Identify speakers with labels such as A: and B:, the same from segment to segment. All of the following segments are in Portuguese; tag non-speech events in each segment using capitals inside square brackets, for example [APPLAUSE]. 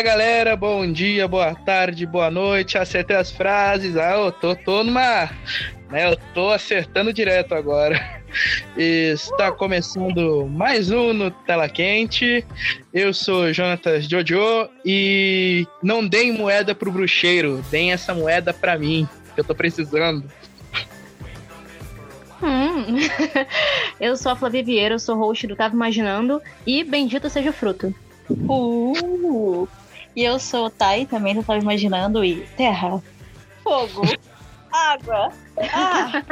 A: Fala galera, bom dia, boa tarde, boa noite. Acertei as frases. Ah, eu tô, tô numa. Né, eu tô acertando direto agora. [LAUGHS] Está começando mais um no Tela Quente. Eu sou Jonatas Jojo e não deem moeda pro bruxeiro, deem essa moeda pra mim, que eu tô precisando.
B: Hum. [LAUGHS] eu sou a Flavia Vieira, eu sou host do Tava Imaginando e bendito seja o fruto.
C: Uh. E eu sou o Thay, também do Tava Imaginando e terra, fogo, água. Ah.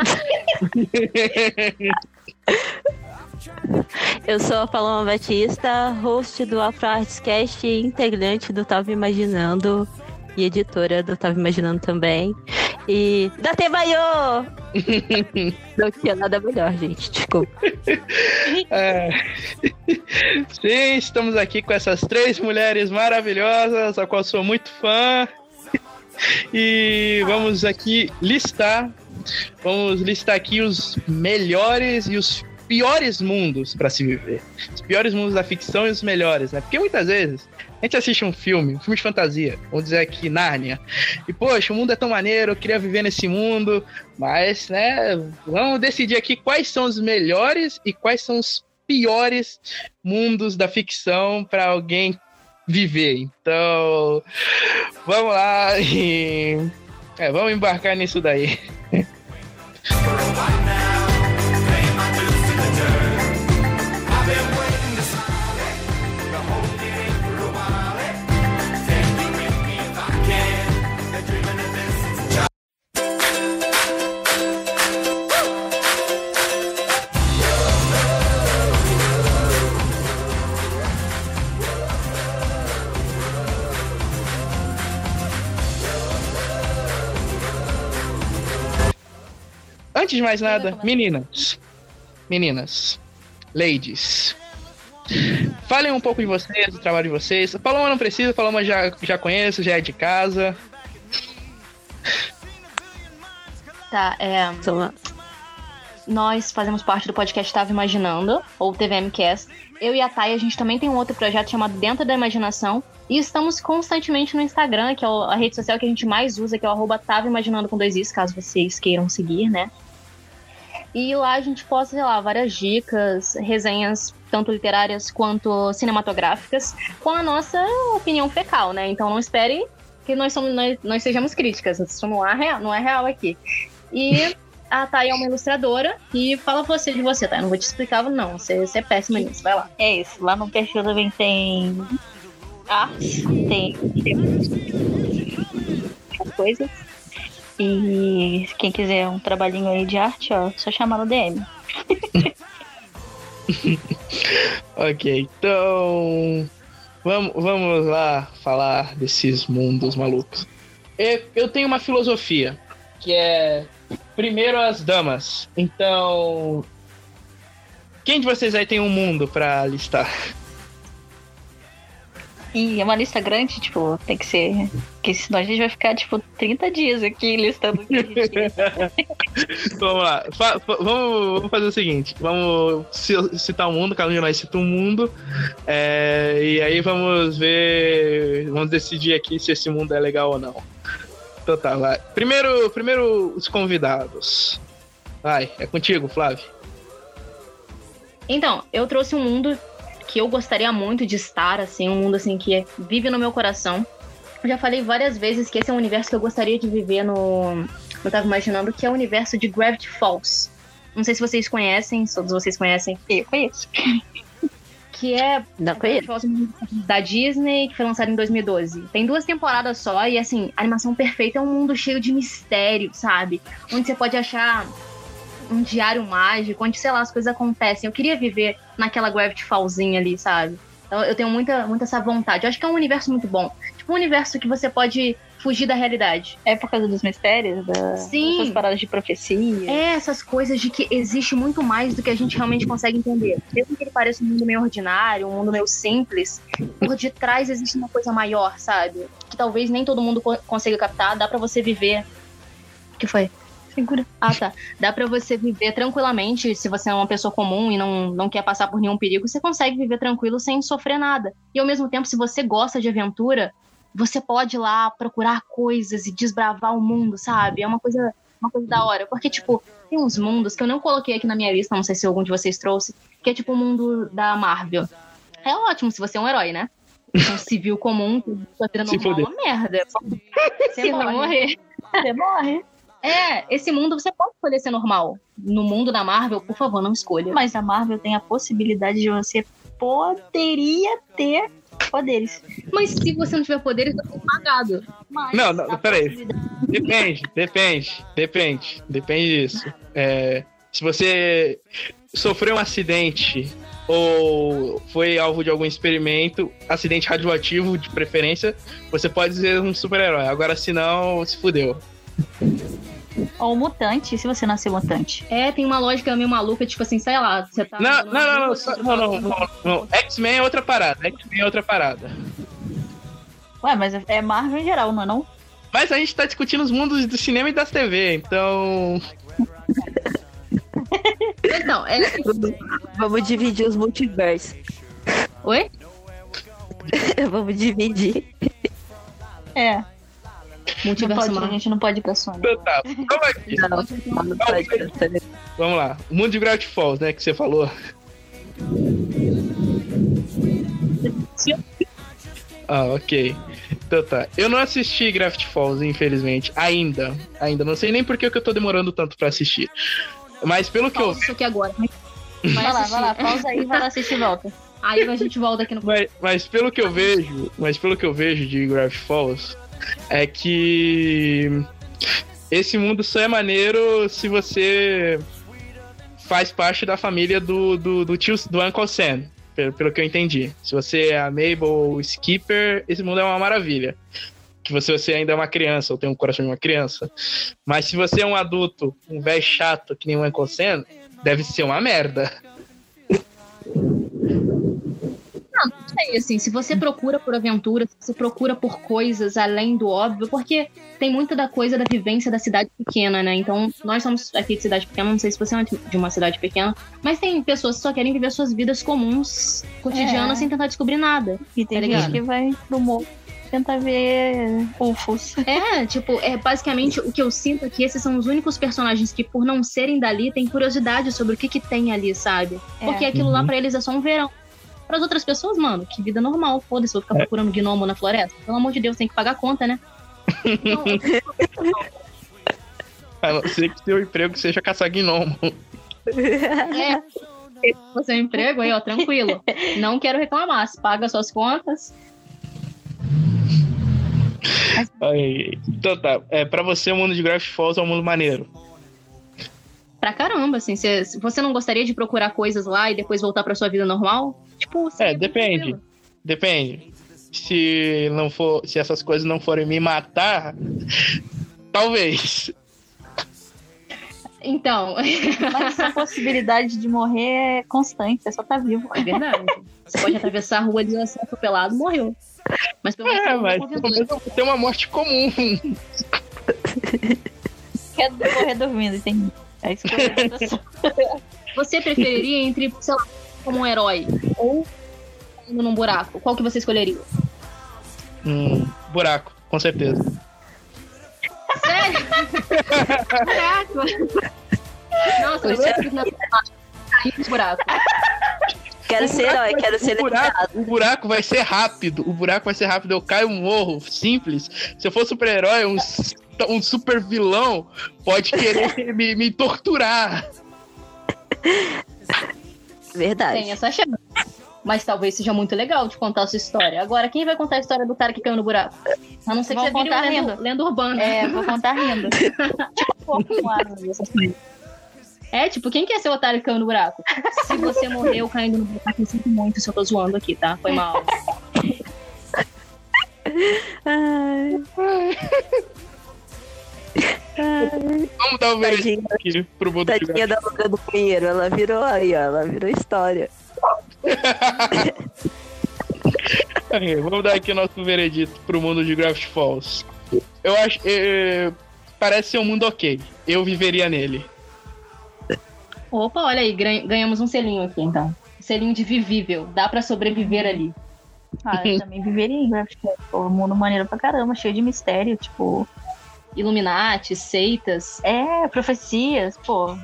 D: Eu sou a Paloma Batista, host do Afro Arts Cast e integrante do Tava Imaginando e editora do Tava Imaginando também. E da Tebaiô! [LAUGHS] Não tinha nada melhor, gente. Desculpa. [LAUGHS]
A: É. Sim, estamos aqui com essas três mulheres maravilhosas, a qual sou muito fã. E vamos aqui listar. Vamos listar aqui os melhores e os piores mundos para se viver. Os piores mundos da ficção e os melhores, né? Porque muitas vezes a gente assiste um filme, um filme de fantasia, vamos dizer aqui, Nárnia, e poxa, o mundo é tão maneiro, eu queria viver nesse mundo, mas, né, vamos decidir aqui quais são os melhores e quais são os piores mundos da ficção para alguém viver. Então, vamos lá e é, vamos embarcar nisso daí. Antes de mais nada, meninas, meninas, ladies, falem um pouco de vocês, do trabalho de vocês. A Paloma não precisa, a Paloma já, já conheço, já é de casa.
B: Tá, é. Nós fazemos parte do podcast Tava Imaginando, ou TVMcast. Eu e a Thay, a gente também tem um outro projeto chamado Dentro da Imaginação. E estamos constantemente no Instagram, que é a rede social que a gente mais usa, que é o arroba Tava Imaginando com dois is, caso vocês queiram seguir, né? E lá a gente posta, sei lá, várias dicas, resenhas, tanto literárias quanto cinematográficas, com a nossa opinião fecal, né? Então não espere que nós, somos, nós, nós sejamos críticas, isso não é real, não é real aqui. E [LAUGHS] a Thay é uma ilustradora e fala você de você, tá? Eu não vou te explicar, não. Você, você é péssima nisso, vai lá.
C: É isso. Lá no perfil também tem arte, tem, tem coisas. E quem quiser um trabalhinho aí de arte, ó, só chamar no DM. [LAUGHS]
A: ok, então vamos, vamos lá falar desses mundos malucos. Eu, tenho uma filosofia que é primeiro as damas. Então, quem de vocês aí tem um mundo para listar?
C: E é uma lista grande, tipo, tem que ser. Porque senão a gente vai ficar, tipo, 30 dias aqui listando o que a gente [LAUGHS]
A: Vamos lá. Fa fa vamos, vamos, fazer o seguinte: vamos citar o um mundo, cada um de nós cita um mundo. É, e aí vamos ver. Vamos decidir aqui se esse mundo é legal ou não. Então tá, vai. Primeiro, primeiro os convidados. Vai, é contigo, Flávio.
B: Então, eu trouxe um mundo que eu gostaria muito de estar, assim, um mundo assim que vive no meu coração. Eu já falei várias vezes que esse é um universo que eu gostaria de viver no. Eu tava imaginando que é o universo de Gravity Falls. Não sei se vocês conhecem, todos vocês conhecem.
C: Eu conheço. [LAUGHS]
B: Que é
D: Não conheço.
B: da Disney, que foi lançado em 2012. Tem duas temporadas só e, assim, a animação perfeita é um mundo cheio de mistério, sabe? Onde você pode achar um diário mágico, onde, sei lá, as coisas acontecem. Eu queria viver naquela Gravity Fallzinha ali, sabe? Então eu tenho muita, muita essa vontade. Eu acho que é um universo muito bom. Tipo, um universo que você pode fugir da realidade.
C: É por causa dos mistérios? Da,
B: Sim.
C: Essas paradas de profecia?
B: É, essas coisas de que existe muito mais do que a gente realmente consegue entender. Mesmo que ele pareça um mundo meio ordinário, um mundo meio simples, por detrás existe uma coisa maior, sabe? Que talvez nem todo mundo consiga captar, dá para você viver. O que foi?
C: Segura.
B: Ah, tá. Dá pra você viver tranquilamente, se você é uma pessoa comum e não, não quer passar por nenhum perigo, você consegue viver tranquilo sem sofrer nada. E ao mesmo tempo, se você gosta de aventura, você pode ir lá procurar coisas e desbravar o mundo, sabe? É uma coisa, uma coisa da hora. Porque, tipo, tem uns mundos que eu não coloquei aqui na minha lista, não sei se algum de vocês trouxe, que é tipo o mundo da Marvel. É ótimo se você é um herói, né? Um civil comum, que sua vida [LAUGHS]
A: Se
B: normal é uma merda.
C: Você
B: Se não
C: morre.
B: morrer.
C: Você morre.
B: É, esse mundo você pode escolher ser normal. No mundo da Marvel, por favor, não escolha.
C: Mas a Marvel tem a possibilidade de você poderia ter poderes.
B: Mas se você não tiver poderes, você é pagado.
C: Mas
A: Não, não, peraí.
C: possibilidade-
A: Depende, depende, depende. Depende disso. É, se você sofreu um acidente ou foi alvo de algum experimento, acidente radioativo de preferência, você pode ser um super-herói. Agora, se não, se fudeu.
C: Ou mutante, se você nascer mutante.
B: É, tem uma lógica meio maluca, tipo assim, sei lá, você tá.
A: Não, não, não, não,
B: rua,
A: só-
B: você
A: não, não, não, não. X-Men é outra parada. X-Men é outra parada.
C: Ué, mas é Marvel em geral, não é não?
A: Mas a gente tá discutindo os mundos do cinema e das TV, então.
B: Então, é.
D: Vamos dividir os multiversos.
B: Oi? [LAUGHS]
D: Vamos dividir.
C: É. Não
B: Multiverso
C: pode, a
B: Marvel.
C: gente não pode ir pra Sony.
A: Então tá, vamos aqui.
D: Não, não pode nisso.
A: Vamos lá. O mundo de Gravity Falls, né, que você falou. Ah, ok. Então tá. Eu não assisti Gravity Falls, infelizmente. Ainda. Ainda. Não sei nem por que eu tô demorando tanto pra assistir. Mas pelo que eu
B: isso aqui agora. Vai
C: Vai lá, vai lá, pausa aí, vai lá assistir e volta.
B: Aí a gente volta aqui no.
A: Mas, mas pelo que eu vejo, mas pelo que eu vejo de Gravity Falls, é que esse mundo só é maneiro se você faz parte da família do, do, do tio do Uncle Sam, pelo, pelo que eu entendi. Se você é a Mabel ou Skipper, esse mundo é uma maravilha. Que você, você ainda é uma criança, ou tem um coração de uma criança. Mas se você é um adulto, um velho chato que nem o Uncle Sam, deve ser uma merda.
B: É assim, se você procura por aventura, se você procura por coisas além do óbvio, porque tem muita da coisa da vivência da cidade pequena, né? Então, nós somos aqui de cidade pequena, não sei se você é de uma cidade pequena, mas tem pessoas que só querem viver suas vidas comuns, cotidianas,
C: É.
B: sem tentar descobrir nada.
C: E tem
B: Tá
C: gente
B: ligado?
C: que vai pro morro tentar ver UFOs.
B: É, tipo, é basicamente o que eu sinto é que esses são os únicos personagens que, por não serem dali, têm curiosidade sobre o que que tem ali, sabe?
C: É.
B: Porque aquilo lá
A: Uhum.
B: pra eles é só um verão. Para as outras pessoas, mano, que vida normal. Foda-se, vou ficar procurando gnomo na floresta. Pelo amor de Deus, tem que pagar a conta, né? Então,
A: A não ser que seu emprego seja caçar gnomo.
B: é. É um emprego aí, ó, tranquilo. Não quero reclamar. Se paga suas contas.
A: Aí, então tá. É, pra você, o mundo de Gravity Falls é um mundo maneiro.
B: Pra caramba, assim. Se você não gostaria de procurar coisas lá e depois voltar pra sua vida normal? Tipo,
A: É, depende.
B: tranquilo.
A: Depende. Se não for, se essas coisas não forem me matar, [LAUGHS] talvez.
B: Então,
C: Mas a possibilidade de morrer é constante, você só tá vivo.
B: é verdade. Você pode atravessar a rua ali, ser atropelado, morreu. Mas pelo menos
A: É,
B: não
A: mas pelo menos eu vou ter uma morte comum.
C: Quer morrer dormindo, entendi. É isso que eu
B: Você preferiria entre, sei lá, como um herói ou indo num buraco? Qual que você escolheria?
A: Hum, buraco, com certeza.
B: Sério? buraco? Nossa, eu sempre cair no buraco.
D: Quero
A: O
D: ser herói,
A: vai-
D: quero ser
A: o buraco, o buraco vai ser rápido. O buraco vai ser rápido. Eu caio, morro. Simples. Se eu for super-herói, um, um super vilão pode querer [LAUGHS] me, me torturar. [LAUGHS]
D: Verdade.
B: Tem essa chance. Mas talvez seja muito legal de contar a sua história. Agora, quem vai contar a história do cara que caiu no buraco? A não ser que
C: Vão
B: você vire
C: contar
B: uma lenda,
C: rindo.
B: lenda urbana.
C: É, vou contar rindo. tipo. [LAUGHS]
B: É, tipo, quem quer ser o otário que caiu no buraco? Se você morreu caindo no buraco, eu sinto muito se eu tô zoando aqui, tá? Foi mal. [LAUGHS]
D: Ai, [LAUGHS]
A: Vamos dar o veredito
D: tadinha,
A: aqui pro mundo de
D: tadinha da Loura do banheiro. Ela virou aí, ó. Ela virou história. [LAUGHS]
A: Aí, Vamos dar aqui o nosso veredito pro mundo de Gravity Falls. Eu acho. é, parece ser um mundo ok. Eu viveria nele.
B: Opa, olha aí, ganhamos um selinho aqui então. Um selinho de vivível. Dá para sobreviver ali.
C: Ah, eu também viveria, né? Porque, pô, um mundo maneiro pra caramba, cheio de mistério, tipo.
B: Illuminati, seitas.
C: É, profecias, pô.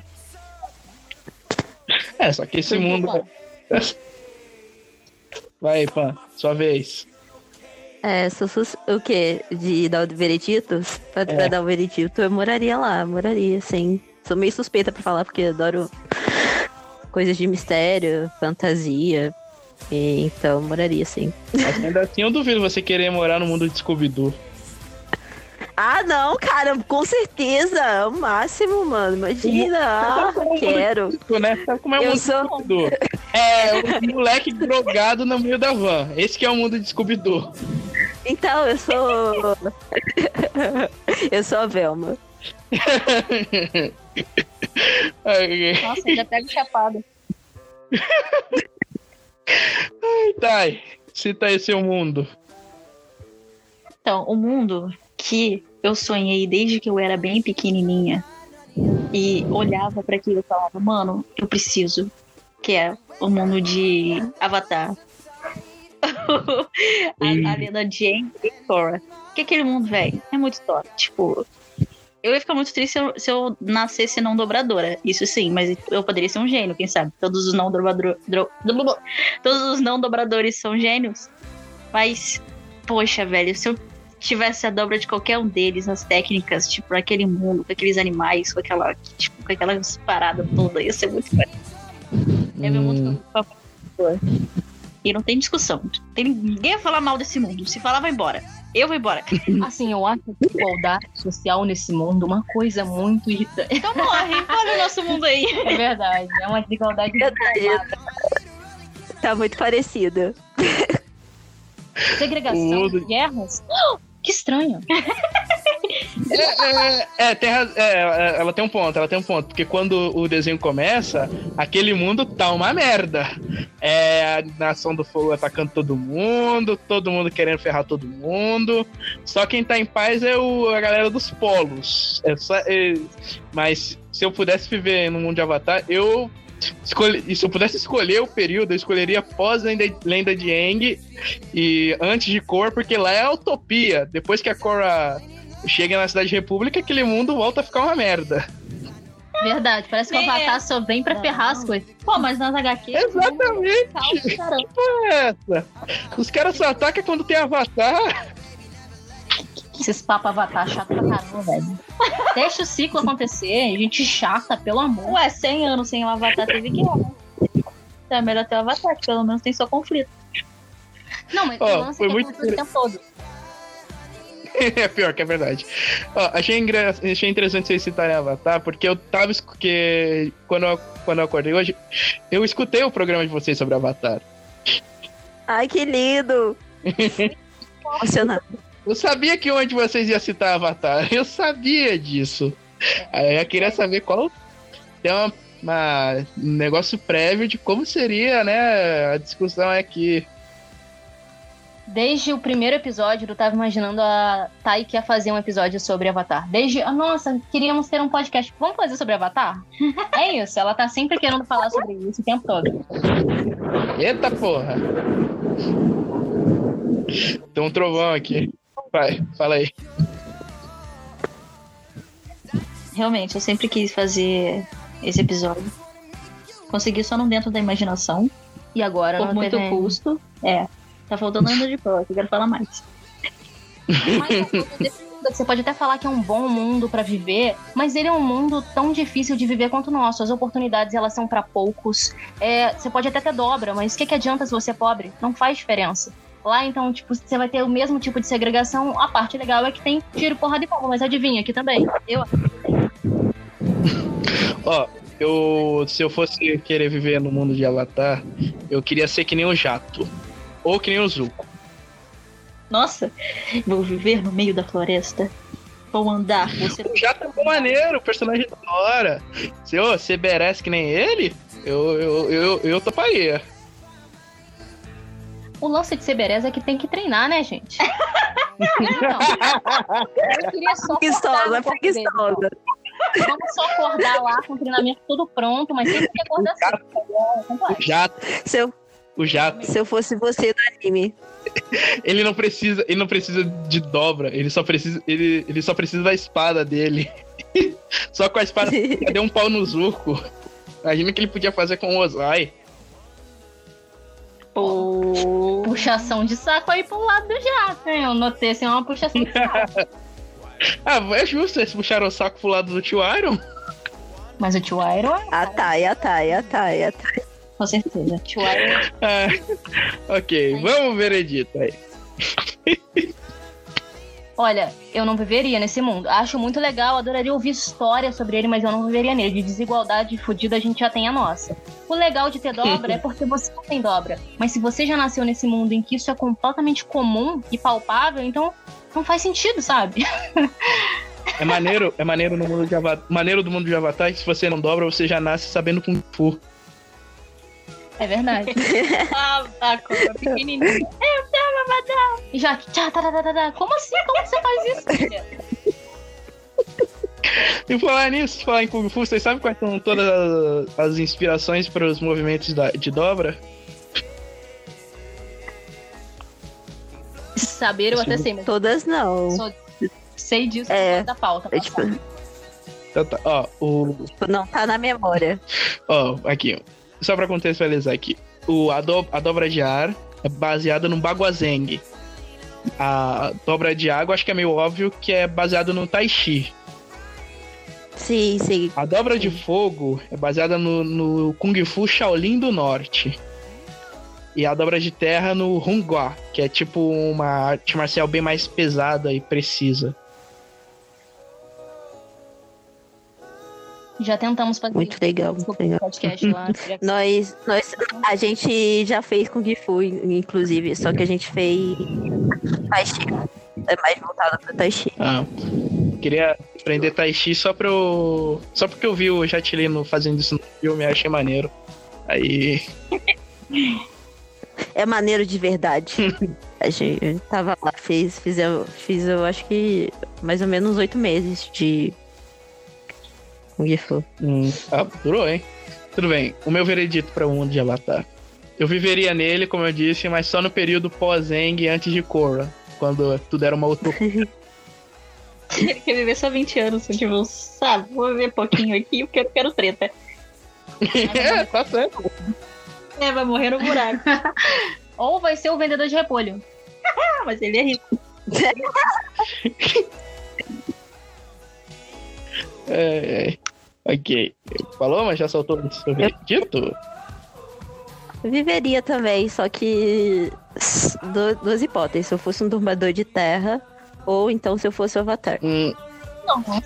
A: É, só que esse mundo. [LAUGHS] Vai, Pan, sua vez.
D: É, se fosse o quê? De dar o vereditos? Pra, é. pra dar o veredito, eu moraria lá, moraria, sim. Sou meio suspeita pra falar, porque adoro coisas de mistério, fantasia. E, então, moraria, sim.
A: Mas ainda assim, eu duvido você querer morar no mundo de Scooby-Doo.
D: Ah, não, cara, com certeza. É o máximo, mano. Imagina. Ah, quero.
A: Tipo, né? Sabe como é o eu mundo sou... É, um moleque drogado no meio da van. Esse que é o mundo de Scooby-Doo.
D: Então, eu sou. eu sou a Velma.
C: Nossa, ainda pega chapado.
A: Ai, Thay, cita aí seu mundo.
C: Então, o mundo que eu sonhei desde que eu era bem pequenininha e olhava para aquilo e falava, mano, eu preciso, que é o mundo de Avatar. [LAUGHS] a, a lenda de Aang e Korra. Que aquele mundo, velho, é muito top. Tipo, eu ia ficar muito triste se eu, se eu, nascesse não dobradora. Isso sim, mas eu poderia ser um gênio, quem sabe? Todos os não dobradores. Todos os não dobradores são gênios. Mas, poxa, velho, se eu tivesse a dobra de qualquer um deles, as técnicas, tipo, aquele mundo, com aqueles animais, com aquela, tipo, com aquelas paradas toda, ia ser muito bom. É meu mundo e não tem discussão. Tem, ninguém vai falar mal desse mundo. Se falar, vai embora. Eu vou embora. [LAUGHS]
B: Assim, eu acho a igualdade social nesse mundo uma coisa muito irritante.
C: Então morre. Olha o nosso mundo aí.
B: É verdade. É uma desigualdade. Verdade.
D: Tá muito parecido.
B: Segregação, guerras. Que estranho.
A: É, é, é, é, é, ela tem um ponto, ela tem um ponto. Porque quando o desenho começa, aquele mundo tá uma merda. É a Nação do Fogo atacando todo mundo, todo mundo querendo ferrar todo mundo. Só quem tá em paz é o, a galera dos polos. É só, é, mas se eu pudesse viver no mundo de Avatar, eu Escolhe, e se eu pudesse escolher o período, eu escolheria pós Lenda de Aang e antes de Korra, porque lá é a utopia. Depois que a Korra chega na Cidade República, aquele mundo volta a ficar uma merda.
B: Verdade, parece que o Avatar só vem pra ferrar as coisas.
C: Pô, mas nas HQ.
A: Exatamente! Que porra é essa? Os caras só atacam quando tem Avatar.
B: Esses papos Avatar chato pra caramba, velho. Deixa o ciclo acontecer, a gente chata, pelo amor.
C: Ué, 100 anos sem o Avatar teve guerra. Então é melhor ter o Avatar, que pelo menos tem só conflito.
B: Não, mas oh, foi é muito o tempo todo. [LAUGHS]
A: é pior que é verdade. Ó, achei, engra... achei interessante vocês citarem Avatar, porque eu tava. Que... Quando, eu... Quando eu acordei hoje, eu escutei o programa de vocês sobre Avatar.
D: Ai, que lindo! [LAUGHS] Emocionado.
A: Eu sabia que onde vocês iam citar Avatar. [LAUGHS] Eu sabia disso. Aí eu queria saber qual. Tem uma, uma, um negócio prévio de como seria, né? A discussão aqui.
B: Desde o primeiro episódio, eu tava imaginando a Thay que ia fazer um episódio sobre Avatar. Desde. Ah, nossa, queríamos ter um podcast. Vamos fazer sobre Avatar? [LAUGHS] é isso, ela tá sempre querendo falar sobre isso o tempo todo.
A: Eita porra! Tem um trovão aqui. Vai, fala aí.
C: Realmente, eu sempre quis fazer esse episódio. Consegui só não dentro da imaginação.
B: E agora
C: Por muito TV... custo. É. Tá faltando ainda de prova, eu quero falar mais.
B: você pode até falar que é um bom mundo para viver, mas ele é um mundo tão difícil de viver quanto o nosso. As oportunidades elas são para poucos. É, você pode até ter dobra, mas o que, que adianta se você é pobre? Não faz diferença. Lá, então, tipo, você vai ter o mesmo tipo de segregação. A parte legal é que tem tiro, porrada e bomba, mas adivinha, aqui também. Eu [LAUGHS]
A: Ó, eu, se eu fosse querer viver no mundo de Avatar, eu queria ser que nem o Jato. Ou que nem o Zuko.
C: Nossa, vou viver no meio da floresta. Vou andar. Você... [LAUGHS]
A: O Jato é bom maneiro, o personagem da hora. Se você merece que nem ele, eu, eu, eu, eu toparia.
B: O lance de ser bereza é que tem que treinar, né, gente? Não. [LAUGHS] Eu queria só dele.
D: preguiçosa.
B: Vamos só acordar lá com o treinamento tudo pronto, mas sempre que acordar cedo. tá bom?
A: O jato,
D: Se eu,
A: o jato.
D: se eu fosse você do anime. [LAUGHS]
A: Ele não precisa, ele não precisa de dobra, ele só precisa, ele, ele só precisa da espada dele. [LAUGHS] só com a espada deu um pau no Zuko. Imagina o que ele podia fazer com o Ozai.
C: Pô.
B: Puxação de saco aí pro lado do jato, hein? Eu notei assim uma puxação de saco. [LAUGHS]
A: Ah, é justo, eles puxaram o saco pro lado do tio Iron.
B: Mas o tio Iron é.
D: A Thay, a Thay, a Thay, a Thay.
B: Com certeza. Tio Iron. [LAUGHS]
A: Ah, ok, vamos veredito aí.
B: Olha, eu não viveria nesse mundo. Acho muito legal, adoraria ouvir história sobre ele, mas eu não viveria nele. De desigualdade fodida a gente já tem a nossa. O legal de ter [LAUGHS] dobra é porque você não tem dobra. Mas se você já nasceu nesse mundo em que isso é completamente comum e palpável, então não faz sentido, sabe? [LAUGHS]
A: É maneiro, é maneiro no mundo de Avatar. Maneiro do mundo de Avatar, que se você não dobra, você já nasce sabendo Kung Fu.
B: É verdade. [LAUGHS] ah, tá, cobra pequenininha. Eu E já, tchá, tá, tá, tá, tá, tá. Como assim? Como você faz isso, filha? [LAUGHS]
A: E falar nisso, falar em Kung Fu, vocês sabem quais são todas as- as inspirações para os movimentos da- de dobra?
B: Saber eu até sei, mas
D: Todas não.
B: só sei disso
D: É.
B: é. da pauta.
D: É, tipo.
A: Então tá, Ó, o,
D: tipo, não tá na memória.
A: Ó, aqui, ó. Só pra contextualizar aqui. O, a, do- a dobra de ar é baseada no Baguazeng. A dobra de água, acho que é meio óbvio que é baseado no Tai Chi.
D: Sim, sim.
A: A dobra de fogo é baseada no, no Kung Fu Shaolin do Norte. E a dobra de terra no Hungwa, que é tipo uma arte marcial bem mais pesada e precisa.
B: Já tentamos fazer
D: Muito legal, muito legal.
B: podcast lá. [LAUGHS]
D: Nós, nós, a gente já fez Kung Fu, inclusive, só que a gente fez Tai Chi. É mais voltado pro Tai Chi.
A: Ah, queria aprender Tai Chi só pra eu. Só porque eu vi o Jatilino fazendo isso no filme, achei maneiro. Aí.
D: É maneiro de verdade. [LAUGHS] a gente tava lá, fez, fiz, eu, fiz eu acho que mais ou menos oito meses de Fu.
A: Hum, ah, durou, hein? Tudo bem. O meu veredito para o mundo de Avatar. Eu viveria nele, como eu disse, mas só no período pós-Eng e antes de Korra. Quando tudo era uma utopia. [LAUGHS]
C: Ele quer viver só 20 anos, tipo, sabe? Vou viver pouquinho aqui porque eu quero treta. [LAUGHS]
A: é, tá certo.
C: É, vai morrer no buraco. [LAUGHS]
B: Ou vai ser o vendedor de repolho.
C: Mas ele é rico.
A: É, é. Ok. Falou, mas já soltou o seu veredito?
D: Eu viveria também, só que duas hipóteses. Se eu fosse um dormador de terra, ou então se eu fosse o Avatar.
A: Hum,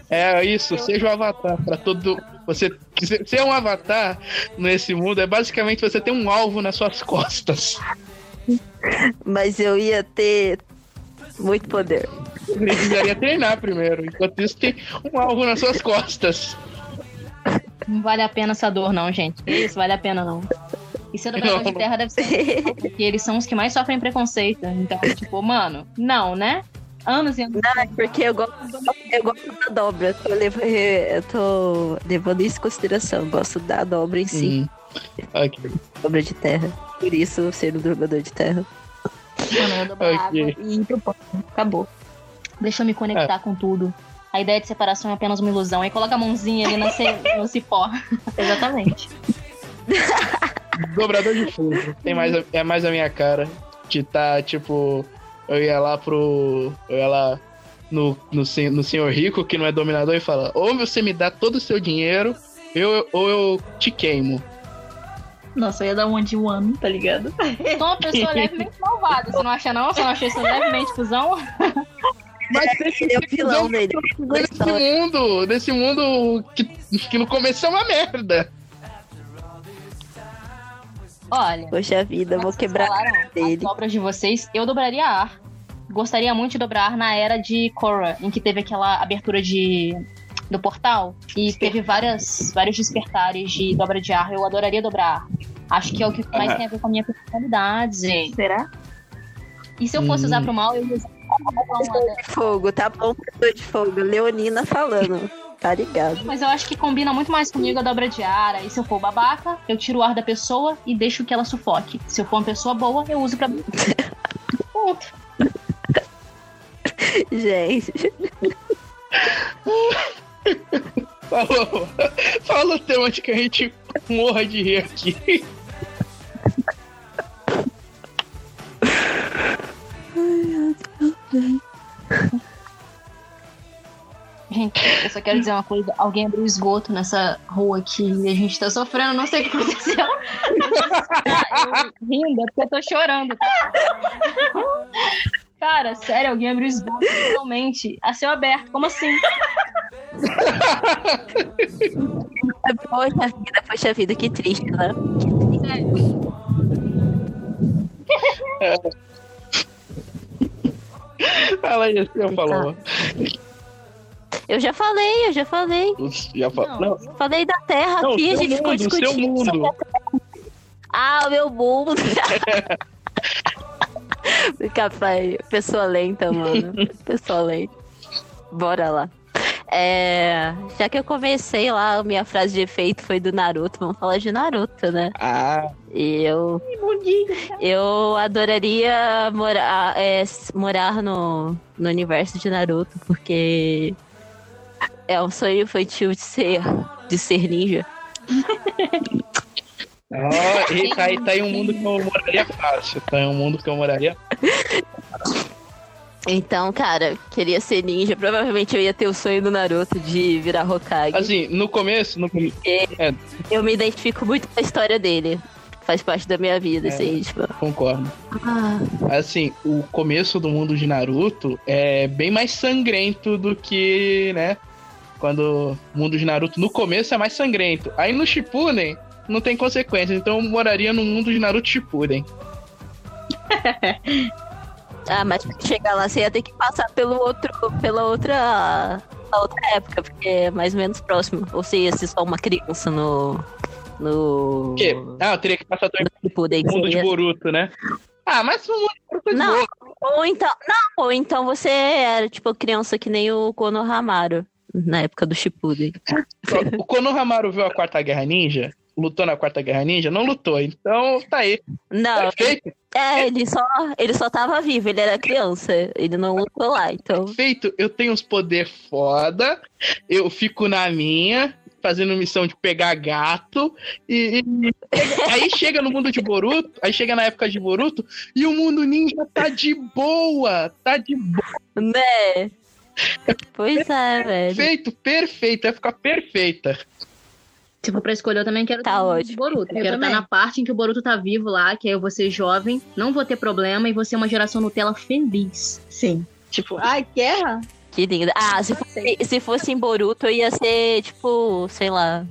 A: é isso, seja um avatar para todo. Você ser ser um avatar nesse mundo é basicamente você ter um alvo nas suas costas.
D: Mas eu ia ter muito poder.
A: Você precisaria treinar primeiro. Enquanto isso, tem um alvo nas suas costas.
B: Não vale a pena essa dor, não, gente. Isso vale a pena, não. E ser dobrador de terra deve ser. [LAUGHS] Porque eles são os que mais sofrem preconceito. Então, tipo, mano, não, né? Anos e anos.
D: Não, é porque eu gosto, eu gosto da dobra. Eu tô, lev- eu tô levando isso em consideração. Eu gosto da dobra em si,
A: Hum. Ok.
D: dobra de terra. Por isso, ser um dormador de terra.
B: Mano, eu dobrar
A: Ok.
B: água e ir pro ponto. Acabou. Deixa eu me conectar com tudo. A ideia de separação é apenas uma ilusão. Aí coloca a mãozinha ali no, no cipó.
C: Exatamente.
A: Dobrador de fogo. Tem mais, a- é mais a minha cara. De tá, tipo. Eu ia lá pro. Eu ia lá no, no, sen- no senhor rico, que não é dominador, e fala: ou você me dá todo o seu dinheiro, eu, ou eu te queimo.
C: Nossa, eu ia dar um de one, tá ligado?
B: Sou uma pessoa levemente malvada. Você não acha, não? Você não acha isso levemente cuzão? [LAUGHS]
A: Mas
D: Ele é o vilão dele.
A: nesse mundo, nesse mundo que, que no começo é uma merda.
B: Olha.
D: Poxa vida, eu vou
B: vocês
D: quebrar cara
B: as
D: dele.
B: dobras de vocês, eu dobraria ar. Gostaria muito de dobrar na era de Korra, em que teve aquela abertura de do portal e teve várias, vários despertares de dobra de ar. Eu adoraria dobrar ar. Acho que é o que mais
A: Ah.
B: tem a ver com a minha personalidade, gente.
C: Será?
B: E se eu fosse
A: Hum.
B: usar pro mal, eu ia usar
D: de fogo, tá bom, pessoa de fogo. Leonina falando. Tá ligado.
B: Mas eu acho que combina muito mais comigo a dobra de ar. E se eu for babaca, eu tiro o ar da pessoa e deixo que ela sufoque. Se eu for uma pessoa boa, eu uso pra. [LAUGHS] Ponto.
D: Gente.
A: Falou. Fala o tema de que a gente morra de rir aqui.
B: Gente, eu só quero dizer uma coisa. Alguém abriu esgoto nessa rua aqui e a gente tá sofrendo. Não sei o que aconteceu. eu rindo, é porque eu tô chorando. tá? Cara, sério, alguém abriu esgoto realmente a céu aberto. Como assim?
D: Poxa vida, poxa vida, que triste, né? Que triste.
A: Fala aí, você falou.
D: Eu já falei, eu já falei.
A: Já falou. Não,
D: Falei da Terra
A: não,
D: aqui, a
A: seu
D: gente ficou
A: mundo, seu
D: discutindo.
A: mundo.
D: Ah, o meu mundo. [LAUGHS] Café, pessoa lenta, mano. Pessoa lenta. Bora lá. É, já que eu comecei lá, minha frase de efeito foi do Naruto, vamos falar de Naruto, né?
A: Ah,
D: E eu, eu adoraria morar, é, morar no, no universo de Naruto, porque é um sonho infantil de ser, de ser ninja.
A: ó, e tá aí, tá aí um mundo que eu moraria fácil. Tá aí um mundo que eu moraria.
D: Então, cara, queria ser ninja. Provavelmente eu ia ter o sonho do Naruto de virar Hokage.
A: Assim, no começo, no começo. É,
D: Eu me identifico muito com a história dele. Faz parte da minha vida,
A: É.
D: assim, tipo.
A: concordo.
D: Ah,
A: Assim, o começo do mundo de Naruto é bem mais sangrento do que, né? Quando o mundo de Naruto no começo é mais sangrento. Aí no Shippuden não tem consequências. Então eu moraria no mundo de Naruto Shippuden. [LAUGHS]
D: ah, mas pra chegar lá você ia ter que passar pelo outro, pela outra, a outra época, porque é mais ou menos próximo. Ou você ia ser só uma criança no. No.
A: Quê? Ah, eu teria que passar todo
D: Shippuden,
A: o mundo de Boruto, né? Ah, mas o mundo de Boruto é de
D: Não.
A: boa.
D: Ou então. Não, ou então você era, tipo, criança que nem o Konohamaru. Na época do Shippuden. [LAUGHS]
A: O Konohamaru viu a Quarta Guerra Ninja? Lutou na Quarta Guerra Ninja? Não lutou. Então tá aí.
D: Não,
A: Perfeito.
D: é, ele só, ele só tava vivo, ele era criança. Ele não lutou lá, então.
A: Perfeito. Eu tenho uns poder foda. Eu fico na minha, fazendo missão de pegar gato. E, e- [LAUGHS] aí chega no mundo de Boruto, aí chega na época de Boruto, e o mundo ninja tá de boa. Tá de boa.
D: Né? Pois é, velho.
A: Perfeito, perfeito. Vai ficar perfeita.
B: Se for pra escolher, eu também quero
D: Tá
B: ter
D: ótimo.
B: Boruto. Eu quero estar
C: também.
B: na parte em que o Boruto tá vivo lá, que aí eu vou ser jovem, não vou ter problema e vou ser uma geração Nutella feliz.
C: Sim. Tipo, ai, guerra?
D: Que linda. Ah, se fosse, se fosse em Boruto, eu ia ser, tipo, sei lá,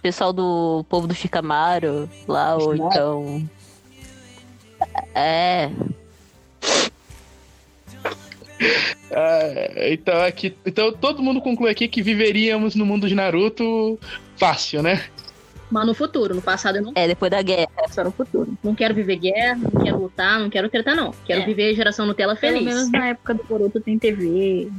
D: pessoal do povo do Shikamaru lá, ou então. É.
A: Ah, então aqui, então todo mundo conclui aqui que viveríamos no mundo de Naruto fácil, né?
B: Mas no futuro, no passado eu não
D: É, depois da guerra.
B: quero, só no futuro. Não quero viver guerra, não quero lutar, não quero tretar, não. Quero
C: É.
B: viver a geração Nutella
C: Pelo
B: feliz.
C: menos na época do Boruto tem TV,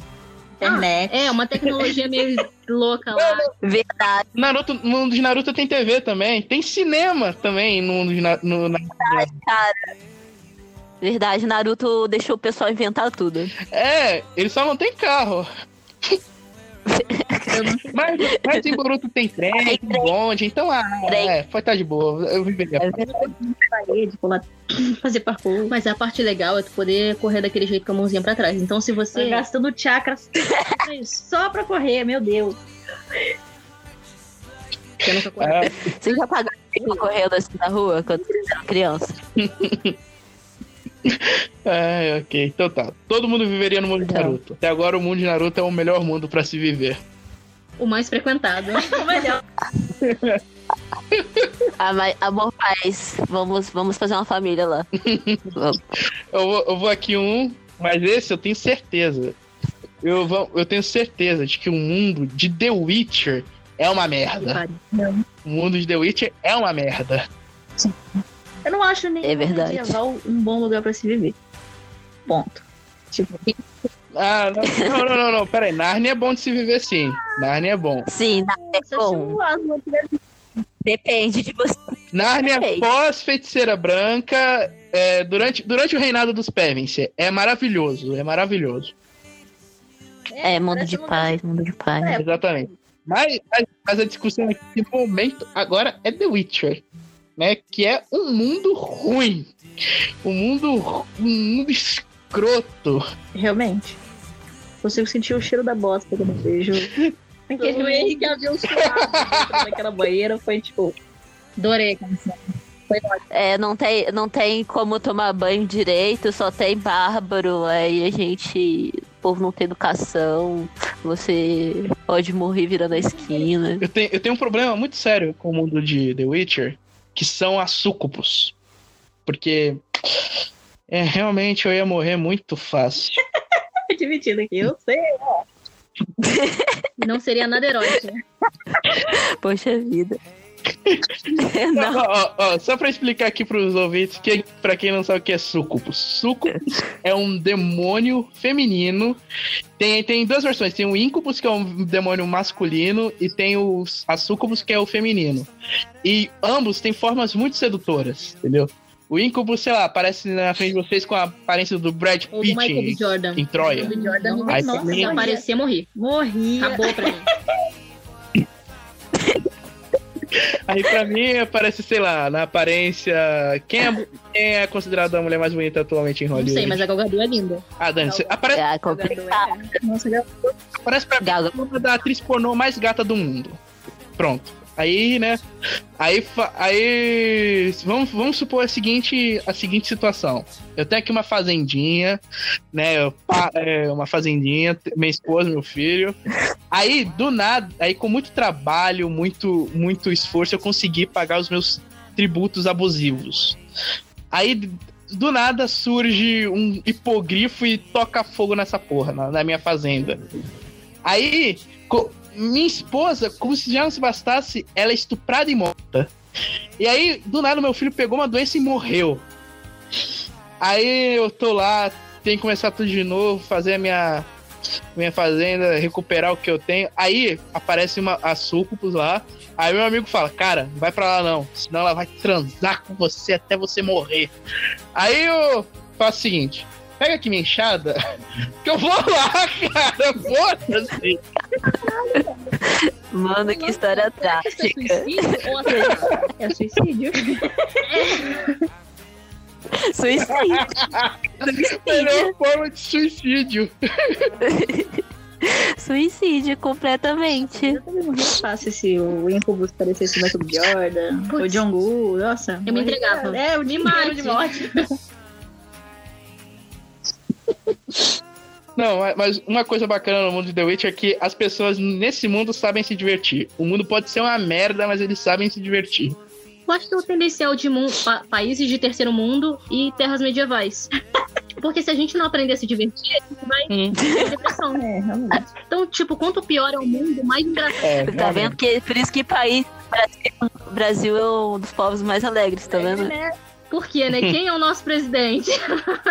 C: internet.
B: É, uma tecnologia meio [LAUGHS] louca lá.
D: Verdade.
A: Naruto, no mundo de Naruto tem TV também, tem cinema também no mundo de Na- no, na-
D: Verdade, Naruto deixou o pessoal inventar tudo.
A: É, ele só não tem carro. Mas, mas em Boruto tem trem, tem bonde, então ah,
D: Trem.
A: é, pode estar de boa. Eu viveria.
C: parede, pular, [CLEARS THROAT] fazer parkour.
B: Mas a parte legal é tu poder correr daquele jeito com a mãozinha pra trás. Então se
C: Você
B: você.
C: gastando chakras [LAUGHS] só pra correr, meu Deus.
B: Você nunca.
A: Ah,
D: Você já pagou correndo assim na rua quando você era criança? [LAUGHS] [LAUGHS]
A: é, ok, então tá. Todo mundo viveria no mundo de
D: Então.
A: Naruto. Até agora o mundo de Naruto é o melhor mundo pra se viver.
B: O mais frequentado. [LAUGHS]
C: O melhor. [LAUGHS]
D: Ah, mas, amor, paz, vamos, vamos fazer uma família lá.
A: Eu vou, eu vou aqui um, mas esse eu tenho certeza. Eu, vou, eu tenho certeza de que o mundo de The Witcher é uma merda. O mundo de The Witcher é uma merda.
C: Eu não acho nem
D: É verdade.
C: medieval um bom lugar pra se viver. Ponto. Tipo,
A: Ah, não, não, não, não, não, pera aí. Narnia é bom de se viver sim. Narnia é bom.
D: Sim, nada é bom. Depende de você.
A: Narnia
D: Ei.
A: pós-feiticeira branca, é, durante, durante o reinado dos Pevensey. É maravilhoso, é maravilhoso.
D: É, mundo
C: parece
D: de paz, mundo de paz.
C: É.
A: Exatamente. Mas, mas, mas a discussão aqui de momento agora é The Witcher. Né, que é um mundo ruim. Um mundo, um mundo escroto.
C: Realmente. Consigo sentir o cheiro da bosta quando eu vejo. Aquele o Henrique daquela banheira foi tipo. Adorei a canção. Foi ótimo.
D: É, não tem, não tem como tomar banho direito, só tem bárbaro, aí a gente. O povo não tem educação, você pode morrer virando a esquina.
A: Eu tenho, eu tenho um problema muito sério com o mundo de The Witcher, que são as súcubos. Porque é, realmente eu ia morrer muito fácil. [LAUGHS]
C: Admitindo aqui, eu sei.
B: Não seria nada heróico. né?
D: Poxa vida. [LAUGHS] Não,
A: ó, ó, só pra explicar aqui pros ouvintes, que, pra quem não sabe o que é súcubus. Súcubus é um demônio feminino. Tem, tem duas versões. Tem o íncubus, que é um demônio masculino, e tem os, a súcubus, que é o feminino. E ambos têm formas muito sedutoras, entendeu? O íncubus, sei lá, aparece na frente de vocês com a aparência do Brad. Pitt
B: Jordan.
A: em Troia.
B: Michael. Jordan.
A: Aí
B: Nossa, se aparecer, morri.
C: Morri.
B: Acabou pra mim. [LAUGHS]
A: Aí pra mim aparece, sei lá, na aparência. Quem é, quem é considerada a mulher mais bonita atualmente em
B: Não
A: Hollywood?
B: sei, mas a Gal Gadot é linda.
A: Ah, Dani, você- aparece,
D: é complicado.
C: Nossa, já-
A: aparece pra mim
D: Gal-
A: uma da atriz pornô mais gata do mundo. Pronto. Aí, né? Aí, aí vamos, vamos supor a seguinte, a seguinte situação. Eu tenho aqui uma fazendinha, né? eu é, uma fazendinha, minha esposa, meu filho. Aí, do nada, aí com muito trabalho, muito, muito esforço, eu consegui pagar os meus tributos abusivos. Aí, do nada, surge um hipogrifo e toca fogo nessa porra, na, na minha fazenda. Aí, minha esposa, como se já não se bastasse, ela é estuprada e morta. E aí, do nada, meu filho pegou uma doença e morreu. Aí eu tô lá, tenho que começar tudo de novo, fazer a minha, minha fazenda, recuperar o que eu tenho. Aí aparece uma, a Sucupus lá. Aí meu amigo fala, cara, vai pra lá não, senão ela vai transar com você até você morrer. Aí eu faço o seguinte, pega aqui minha enxada, [LAUGHS] que eu vou lá, cara, foda-se.
D: Mano, que história
B: é
D: trágica.
B: suicídio ou assassinato? [LAUGHS]
C: É suicídio.
D: Suicídio.
A: Melhor forma de suicídio.
D: Suicídio, completamente.
C: Eu também morri fácil se o Incubus parecesse o Michael. Jordan, o
B: Putz.
C: Jong-un, nossa.
B: Eu me entregava.
C: É, o demais de morte. [LAUGHS]
A: Não, mas- mas uma coisa bacana no mundo de The Witcher é que as pessoas nesse mundo sabem se divertir. O mundo pode ser uma merda, mas eles sabem se divertir.
B: Eu acho que é o tendencial de pa- países de terceiro mundo e terras medievais. [LAUGHS] Porque se a gente não aprender a se divertir, a gente vai
A: Hum.
B: ter depressão. [LAUGHS]
C: É, realmente.
B: Então, tipo, quanto pior é o mundo, mais engraçado.
A: É,
D: Tá vendo que por isso que país Brasil, o Brasil é um dos povos mais alegres, tá vendo?
B: Por quê, né? [LAUGHS] Quem é o nosso presidente?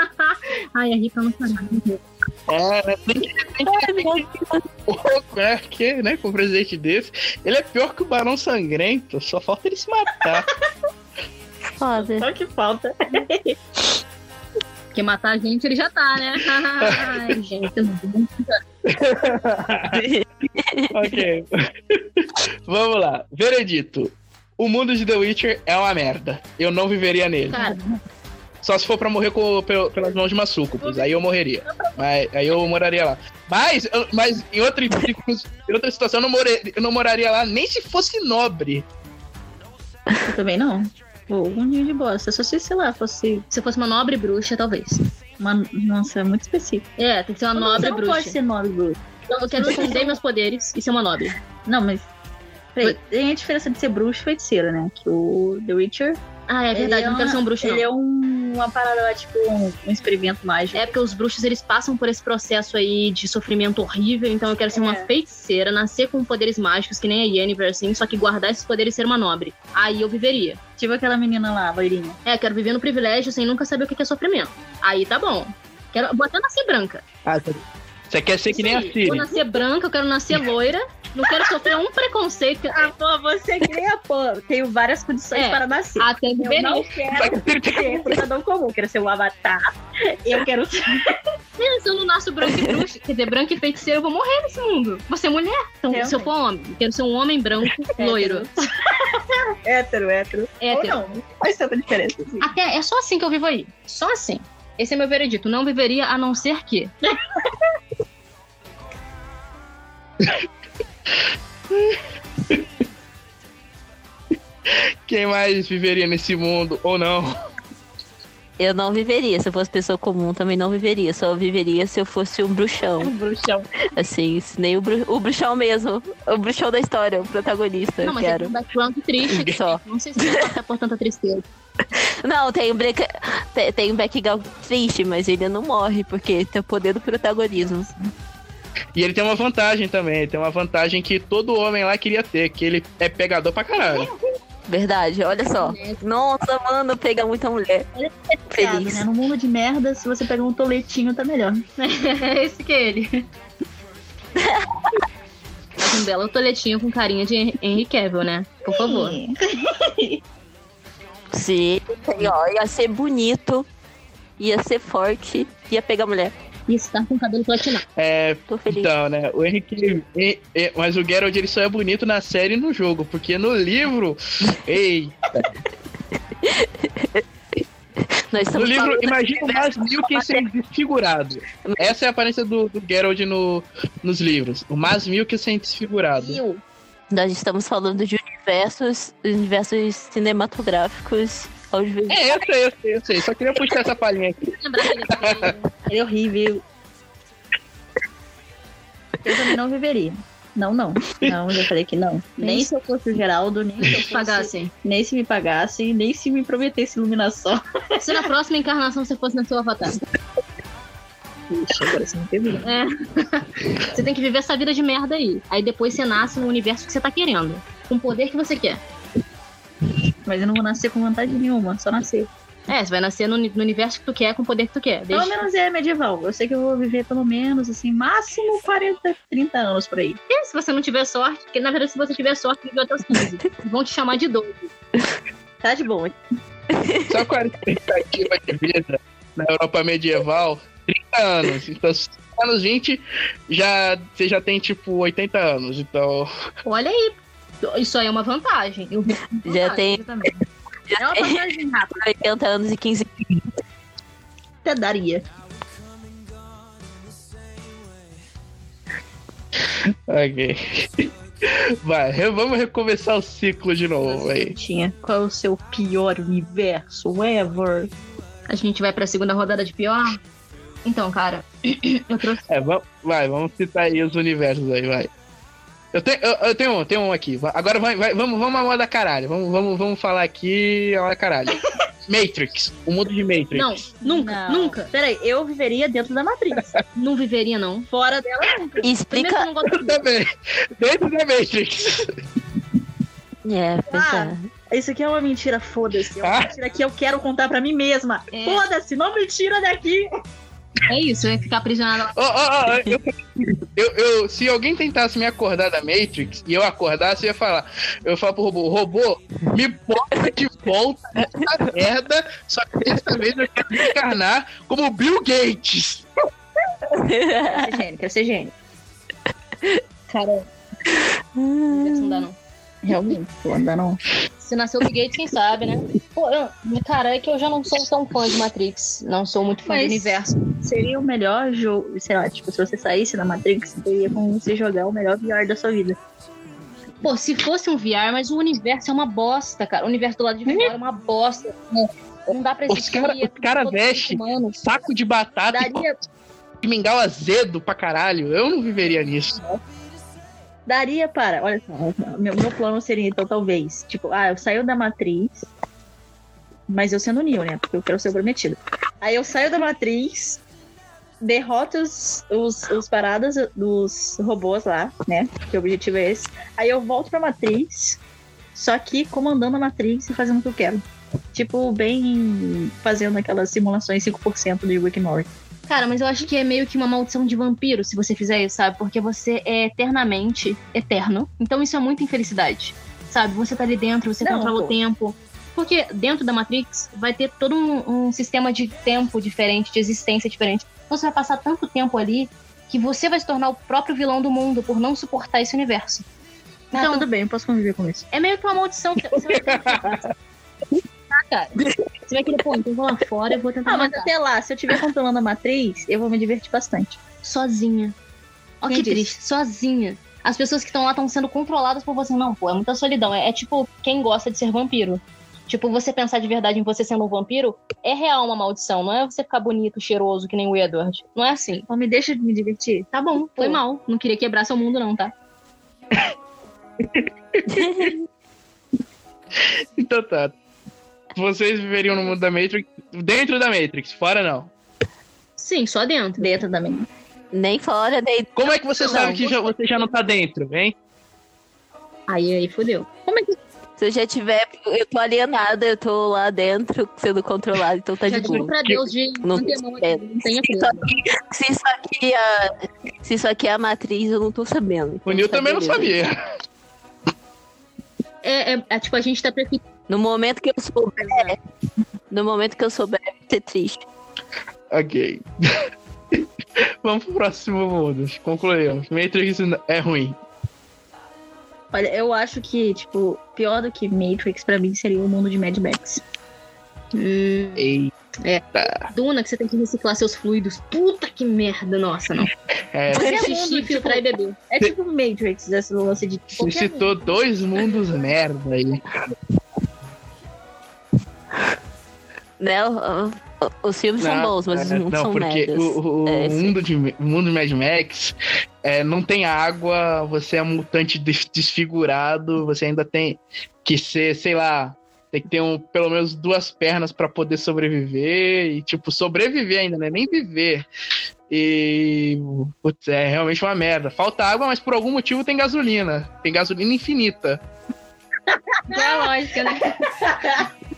B: [LAUGHS] Ai, a Rica não sabe.
A: É, né? Tem que, tem que, tem que pouco, né? Que, né? Com um presidente desse. Ele é pior que o Barão Sangrento. Só falta ele se matar. [LAUGHS]
D: Foda.
C: Só que falta.
B: Porque matar a gente ele já tá, né? Ai, gente.
A: ok. Vamos lá. Veredito. O mundo de The Witcher é uma merda. Eu não viveria nele.
B: Cara,
A: Só se for pra morrer com, pel- pelas mãos de uma sucubus. Aí eu morreria. Mas, aí eu moraria lá. Mas, mas em, outra, em outra situação, eu não, more- eu não moraria lá nem se fosse nobre.
C: Eu também não. Pô, um ninho de bosta. Só se, sei lá, fosse
B: se fosse uma nobre bruxa, talvez.
C: uma. Nossa, é muito específico.
B: É, tem que ser uma nobre
C: não
B: bruxa.
C: pode ser nobre bruxa.
B: Então, eu quero esconder meus poderes e ser uma nobre.
C: Não, mas. Peraí, tem a diferença de ser bruxo e feiticeiro, né? Que o The Witcher.
B: Ah, é verdade,
C: ele
B: não quero ser um bruxo, não.
C: Ele é um, uma parada lá, tipo, um, um experimento mágico.
B: É porque os bruxos eles passam por esse processo aí de sofrimento horrível, então eu quero ser uma
C: É.
B: feiticeira, nascer com poderes mágicos, que nem a Yennefer, assim, só que guardar esses poderes e ser uma nobre. Aí eu viveria.
C: Tipo aquela menina lá, a loirinha.
B: É, quero viver no privilégio sem nunca saber o que é sofrimento. Aí tá bom. Quero, vou até nascer branca.
A: Ah, você- você quer ser que nem a. Siri.
B: Vou nascer branca, eu quero nascer loira. Não quero sofrer um preconceito.
C: Ah, pô, você que nem a pô. Tenho várias condições
B: É.
C: para nascer.
B: Até
C: Eu não quero
A: que a Siri tem
C: ser cidadão comum, quero ser o avatar. Eu quero ser. [LAUGHS]
B: Se eu não nasço branca e bruxa, quer dizer, branca e feiticeira, eu vou morrer nesse mundo. Vou ser mulher. Então,
C: Realmente.
B: se eu for homem, eu quero ser um homem branco, [LAUGHS] loiro.
C: hétero, hétero.
B: Hétero.
C: Ou não, não faz tanta diferença. Assim.
B: Até é só assim que eu vivo aí. Só assim. Esse é meu veredito. Não viveria a não ser que.
A: Quem mais viveria nesse mundo ou não?
D: Eu não viveria. Se eu fosse pessoa comum, também não viveria. Só viveria se eu fosse um bruxão. [LAUGHS]
C: Um bruxão.
D: Assim, se nem o, bru- o bruxão mesmo. O bruxão da história, o protagonista.
B: Não,
D: eu
B: mas é
D: quero.
B: um background triste.
D: Só.
B: Não sei se você passa [LAUGHS] por tanta tristeza.
D: Não, tem um, breca... tem, tem um background triste, mas ele não morre, porque tem o poder do protagonismo.
A: E ele tem uma vantagem também. Ele tem uma vantagem que todo homem lá queria ter, que ele é pegador pra caralho.
D: Verdade, olha só. Nossa, mano, pega muita mulher.
C: Piada,
D: Feliz.
C: né? No mundo de merda, se você pegar um toletinho, tá melhor.
B: É [LAUGHS] esse que é ele. Faz [LAUGHS] um belo toletinho com carinha de Hen- Henry Cavill, né? Por favor.
D: Sim, ó, ia ser bonito, ia ser forte, ia pegar mulher.
B: E estar com o cabelo platinado.
A: É,
D: Tô feliz.
A: então, né? O Henrique. e- e- mas o Geralt ele só é bonito na série e no jogo, porque no livro. [LAUGHS] Ei,
D: Nós
A: no livro, imagina o Mas Mikkelsen desfigurado. Essa é a aparência do, do Geralt no, nos livros. O Mas Mikkelsen desfigurado.
D: Nós estamos falando de universos, universos cinematográficos. Audiovisuais.
A: É, eu sei, eu sei, eu sei. Só queria puxar essa palhinha aqui.
C: É horrível. Eu também não viveria. Não, não. Não, eu já falei que não. Nem se eu fosse o Geraldo, nem se eu fosse,
B: pagassem.
C: nem se me pagassem, nem se me prometesse iluminação.
B: Se na próxima encarnação você fosse na seu avatar.
C: Ixi, agora você me pegou.
B: Você tem que viver essa vida de merda aí. Aí depois você nasce no universo que você tá querendo. Com o poder que você quer.
C: Mas eu não vou nascer com vontade nenhuma, só nascer.
B: É, você vai nascer no, no universo que tu quer, com o poder que tu quer.
C: Pelo
B: Desde...
C: menos é medieval. Eu sei que eu vou viver pelo menos, assim, máximo 40, 30 anos por aí.
B: E se você não tiver sorte, porque na verdade se você tiver sorte, viveu até os 15. [LAUGHS] Vão te chamar de doido.
C: Tá de bom.
A: Só com a expectativa de vida na Europa medieval, 30 anos. Então, se você tá nos 20, já, você já tem tipo 80 anos. Então,
B: Olha aí. Isso aí é uma vantagem. Eu vi como
D: Já
B: vantagem.
D: tem
C: Exatamente. É uma [LAUGHS] vantagem rápida. [LAUGHS]
D: 80 anos e 15
C: Até daria.
A: ok. Vai, vamos recomeçar o ciclo de novo aí.
C: Tinha. Qual é o seu pior universo ever?
B: A gente vai pra segunda rodada de pior. Então, cara, [CLEARS THROAT] eu trouxe.
A: É, vamos, vai, vamos citar aí os universos aí, vai. Eu tenho, eu, eu tenho um, tenho um aqui. Agora vai, vai, vamos, vamos a moda caralho. Vamos, vamos, vamos falar aqui a moda caralho. [LAUGHS] Matrix, o mundo de Matrix.
B: Não, nunca,
C: Não.
B: nunca.
C: Peraí, eu viveria dentro da Matrix. [LAUGHS]
B: Não viveria, não.
C: Fora dela, nunca.
D: Explica.
B: não gosto [LAUGHS]
A: Eu também. Dentro da Matrix.
D: É,
C: Ah.
D: é.
C: Isso aqui é uma mentira, foda-se. É uma
A: Ah.
C: mentira que eu quero contar pra mim mesma.
B: É.
C: Foda-se, não me tira daqui.
B: É isso, eu ia ficar aprisionada lá.
A: Ó, ó, ó, eu, eu, eu- se alguém tentasse me acordar da Matrix e eu acordasse, eu ia falar. Eu ia falar pro robô, robô, me bota de volta nessa merda, só que dessa vez eu quero me encarnar como Bill Gates.
C: Quero ser gênio, quero ser gênio. Cara,
B: Universo não dá, não.
C: Realmente, pô, não.
B: Se nasceu Bill Gates, quem sabe, né? Pô, eu, cara, é que eu já não sou tão fã de Matrix. Não sou muito fã
C: Mas-
B: do universo.
C: Seria o melhor jogo, sei lá, tipo, se você saísse da Matrix, teria como você jogar o melhor VR da sua vida.
B: Pô, se fosse um VR, mas o universo é uma bosta, cara. O universo do lado de fora é uma bosta. né? Não dá pra
A: Os
B: existir.
A: cara-
B: é
A: os cara
B: tudo
A: veste
B: humano.
A: Saco de batata
C: Daria,
A: e mingau azedo pra caralho. Eu não viveria nisso.
C: Daria para, olha só, meu, meu plano seria então talvez, tipo, ah, eu saio da matriz, mas eu sendo Neo, né? Porque eu quero ser o prometido. Aí eu saio da matriz, derroto os, os, os paradas dos robôs lá, né? Que o objetivo é esse. Aí eu volto pra matriz, só que comandando a matriz e fazendo o que eu quero. Tipo, bem fazendo aquelas simulações 5% de Rick Morty.
B: Cara, mas eu acho que é meio que uma maldição de vampiro se você fizer isso, sabe? Porque você é eternamente eterno. Então isso é muita infelicidade. Sabe? Você tá ali dentro, você
C: Não,
B: controla
C: pô.
B: o tempo. Porque dentro da Matrix vai ter todo um, um sistema de tempo diferente, de existência diferente. Então você vai passar tanto tempo ali que você vai se tornar o próprio vilão do mundo por não suportar esse universo.
C: Ah,
B: Então,
C: tudo bem, eu posso conviver com isso.
B: é meio que uma maldição que você vai ter que Ah, [LAUGHS] cara. Você vai querer, pô, então vou lá fora, eu vou tentar
C: Ah, mas
B: matar.
C: até lá, se eu estiver controlando a matriz, eu vou me divertir bastante.
B: sozinha. Ó, que triste, sozinha. As pessoas que estão lá estão sendo controladas por você. Não, pô, é muita solidão. É, é tipo quem gosta de ser vampiro. Tipo, você pensar de verdade em você sendo um vampiro é real uma maldição. Não é você ficar bonito, cheiroso, que nem o Edward. Não é assim.
C: Então me deixa me divertir.
B: Tá bom, foi
C: Pô.
B: mal. Não queria quebrar seu mundo, não, tá? [LAUGHS]
A: Então tá. Vocês viveriam no mundo da Matrix. Dentro da Matrix, fora não.
B: Sim, só dentro.
C: Dentro também.
D: Nem fora, nem.
A: Como é que você
B: Não,
A: sabe que
B: você-
A: já- você já não tá dentro, hein?
B: Aí, aí, fodeu.
C: Como é que
D: Se eu já tiver. Eu tô alienada, eu tô lá dentro sendo controlado, então tá
B: Já
D: de boa.
B: pra Deus de
D: Não
B: não tenha
D: Se isso, aqui, se isso aqui é. Se isso aqui é a matriz, eu não tô sabendo.
A: O Nil também não sabia.
B: É, é, é tipo, a gente tá preferindo.
D: No momento que eu souber. No momento que eu souber, vai ser triste.
A: Ok. [LAUGHS] Vamos pro próximo mundo. Concluímos. Matrix é ruim.
C: Olha, eu acho que, tipo, pior do que Matrix pra mim seria o mundo de Mad Max.
B: Hum,
A: Eita.
B: Duna, que você tem que reciclar seus fluidos. Puta que merda, nossa, não.
A: É,
C: Qualquer
B: xixi,
C: mundo,
B: filtrar
C: tipo,
B: e beber.
C: É tipo Matrix, esse lance de
A: você citou dois mundos merda aí. [LAUGHS]
D: Né? Os filmes são bons, mas
A: é,
D: mundos
A: não,
D: são
A: porque
D: merdas.
A: o, o-
D: É,
A: mundo de mundo de Mad Max é, não tem água, você é um mutante des- desfigurado, você ainda tem que ser, sei lá, tem que ter um, pelo menos duas pernas pra poder sobreviver e tipo sobreviver ainda, né? Nem viver. E putz, é realmente uma merda. Falta água, mas por algum motivo tem gasolina. Tem gasolina infinita. [LAUGHS]
B: É lógica, né? [LAUGHS]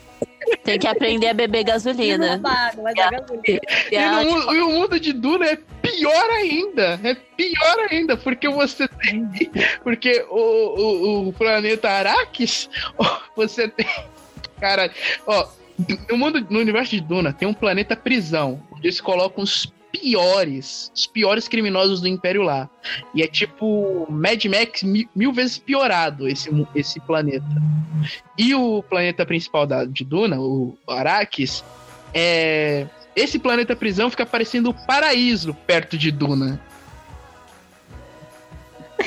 D: Tem que aprender a beber gasolina.
C: roubado, mas é gasolina.
D: E
A: E,
D: a-
A: no e o mundo de Duna é pior ainda. É pior ainda, porque você tem. [LAUGHS] Porque o, o, o planeta [LAUGHS] ó, você tem. Cara, ó, no mundo, no universo de Duna tem um planeta prisão, onde eles colocam os piores, os piores criminosos do Império lá. E é tipo Mad Max mil, mil vezes piorado esse, esse planeta. E o planeta principal da, de Duna, o Arrakis, é. Esse planeta prisão fica parecendo o paraíso perto de Duna. [LAUGHS]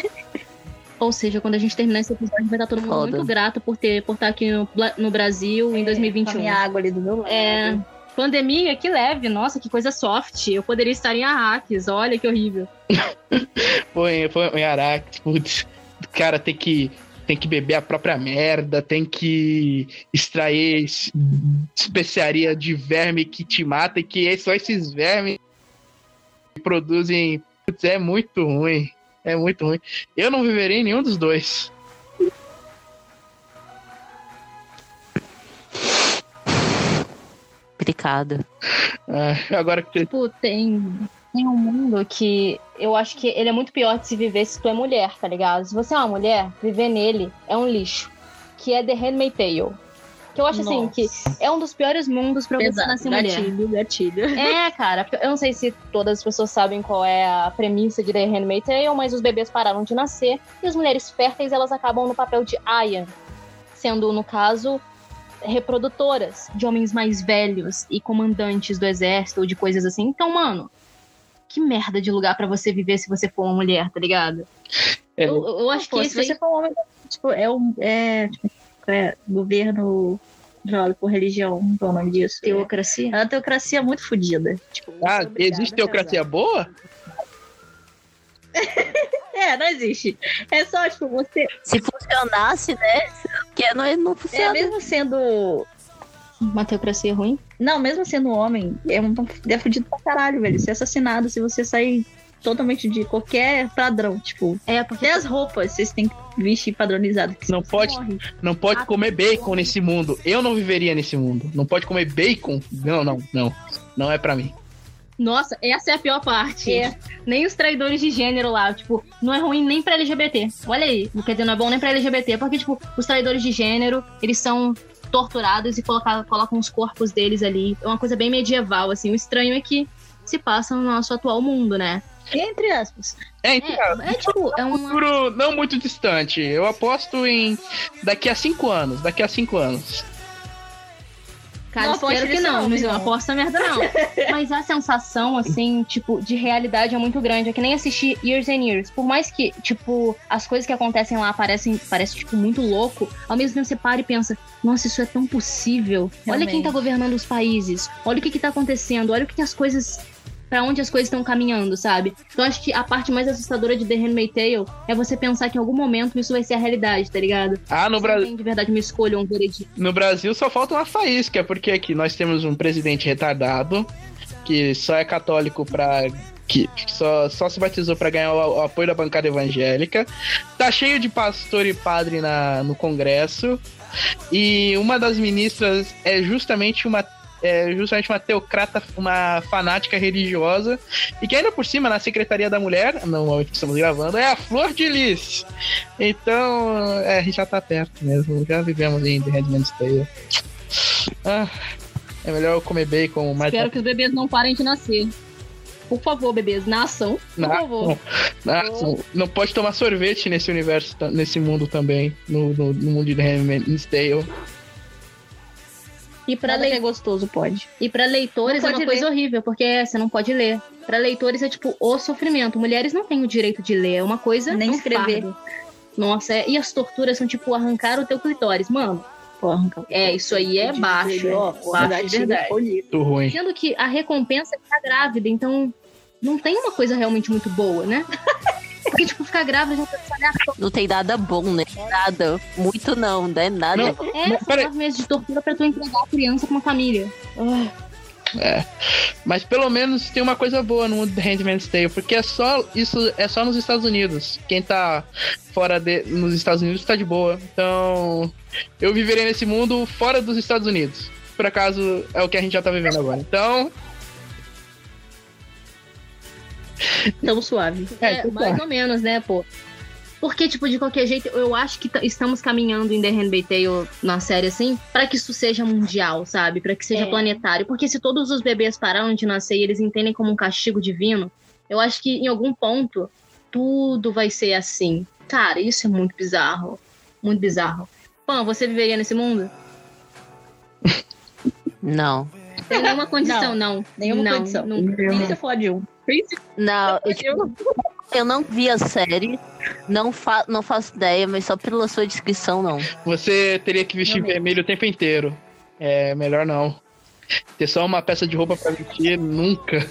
B: Ou seja, quando a gente terminar esse episódio, vai estar todo mundo
D: Foda.
B: muito grato por ter por estar aqui no, no Brasil em
C: Com a
B: 2021.
C: minha água ali do meu lado.
B: É, pandemia, que leve, nossa, que coisa soft. Eu poderia estar em Arrakis, olha que horrível. [LAUGHS]
A: Foi, foi em Arrakis, putz, o cara tem que tem que beber a própria merda, tem que extrair es- especiaria de verme que te mata e que é só esses vermes que produzem. Putz, é muito ruim. É muito ruim. Eu não viveria em nenhum dos dois.
D: Complicado.
A: Ah, agora que
B: Tipo, tem, tem um mundo que eu acho que ele é muito pior de se viver se tu é mulher, tá ligado? Se você é uma mulher, viver nele é um lixo. Que é The Handmaid's Tale. Que eu acho assim,
C: Nossa.
B: que é um dos piores mundos pra você
C: Pesado,
B: nascer mulher.
C: gatilho, gatilho.
B: É, cara, eu não sei se todas as pessoas sabem qual é a premissa de The Handmaid's Tale, mas os bebês pararam de nascer e as mulheres férteis elas acabam no papel de Aya, sendo, no caso, reprodutoras de homens mais velhos e comandantes do exército ou de coisas assim. Então, mano, que merda de lugar pra você viver se você for uma mulher, tá ligado?
A: É.
B: Eu, eu acho
C: Pô,
B: que
C: se
B: esse
C: você for um homem, tipo, é um. É, tipo, é governo jogado por religião, não é o nome disso.
B: teocracia.
C: É uma teocracia muito fodida. Tipo,
A: Ah,
C: é
A: existe teocracia boa?
C: É, não existe. É só, tipo, você.
D: Se funcionasse, né? Porque não, não
C: É,
D: funciona.
C: mesmo sendo.
B: Uma teocracia ruim?
C: Não, mesmo sendo homem, é um é fudido pra caralho, velho. Ser assassinado se você sair totalmente de qualquer padrão. Tipo,
B: É, porque
C: até as roupas vocês têm que vestir padronizado. que
A: Não pode.
C: morre.
A: Não pode comer bacon nesse mundo. Eu não viveria nesse mundo. Não pode comer bacon? Não, não, não. Não é pra mim.
B: Nossa, essa é a pior parte. É. Nem os traidores de gênero lá, tipo, não é ruim nem pra LGBT. Olha aí, quer dizer, não é bom nem pra LGBT, porque, tipo, os traidores de gênero, eles são torturados e colocam, colocam os corpos deles ali. É uma coisa bem medieval, assim. O estranho é que se passa no nosso atual mundo, né? Entre aspas.
A: É, entre aspas. É, é, tipo, é um futuro não muito distante. Eu aposto em daqui a cinco anos. Daqui a cinco anos.
B: Cara, não espero que não, mas eu aposto merda não. [LAUGHS] mas a sensação, assim, tipo, de realidade é muito grande. É que nem assistir Years and Years. Por mais que, tipo, as coisas que acontecem lá parecem, parece, tipo, muito louco, ao mesmo tempo você para e pensa, nossa, isso é tão possível. Realmente. Olha quem tá governando os países. Olha o que que tá acontecendo. Olha o que, que as coisas para onde as coisas estão caminhando, sabe? Então acho que a parte mais assustadora de The Handmaid's Tale é você pensar que em algum momento isso vai ser a realidade, tá ligado?
A: Ah, no Brasil.
B: De verdade uma escolha, um veredito.
A: No Brasil só falta uma faísca, porque aqui nós temos um presidente retardado que só é católico pra que só, só se batizou para ganhar o, o, apoio da bancada evangélica. Tá cheio de pastor e padre na, no Congresso. E uma das ministras é justamente uma é justamente uma teocrata, uma fanática religiosa, e que ainda por cima, na Secretaria da Mulher, no momento que estamos gravando, é a Flor de Lis. Então, é, a gente já tá perto mesmo, já vivemos em The Handmaid's Tale. Ah, é melhor eu comer bacon mais.
B: Espero que os bebês não parem de nascer. Por favor, bebês, nasçam. Por nasçam. favor.
A: Nasçam. Não pode tomar sorvete nesse universo, nesse mundo também. No, no, no mundo de The Handmaid's Tale.
B: E para le... é gostoso pode. E para leitores é uma ler. coisa horrível, porque é, você não pode ler. Para leitores é tipo o sofrimento. Mulheres não têm o direito de ler, é uma coisa
C: nem escrever. Fardo.
B: Nossa, é... e as torturas são tipo arrancar o teu clitóris, mano. Porra, é, isso aí é baixo. Ó, baixo de verdade.
A: Muito ruim.
B: Sendo que a recompensa é ficar grávida, então não tem uma coisa realmente muito boa, né? [LAUGHS] Porque, tipo, ficar grávida já
D: tá Não tem nada bom, né? Nada. Muito não, né? Nada. Não,
B: é, são nove meses de tortura pra tu entregar a criança pra uma família.
A: É. Mas pelo menos tem uma coisa boa no mundo do Handmaid's Tale, porque é só isso é só nos Estados Unidos. Quem tá fora de, nos Estados Unidos tá de boa. Então, eu viveria nesse mundo fora dos Estados Unidos. Por acaso é o que a gente já tá vivendo agora. Então, [LAUGHS]
B: Tão suave. É, é mais ou menos, né, pô? Porque, tipo, de qualquer jeito, eu acho que estamos caminhando em The Handmaid's Tale na série, assim, para que isso seja mundial, sabe? para que seja é. planetário. Porque se todos os bebês pararam de nascer e eles entendem como um castigo divino, eu acho que em algum ponto tudo vai ser assim. Cara, isso é muito bizarro. Muito bizarro. Pã, você viveria nesse mundo?
D: Não.
B: Tem nenhuma condição, não. não.
C: Nenhuma não, condição. Não, Nem se for de um.
D: Não, eu, tipo, eu não vi a série, não, fa não faço ideia, mas só pela sua descrição, não.
A: Você teria que vestir vermelho o tempo inteiro. É melhor não. Ter só uma peça de roupa pra vestir, nunca.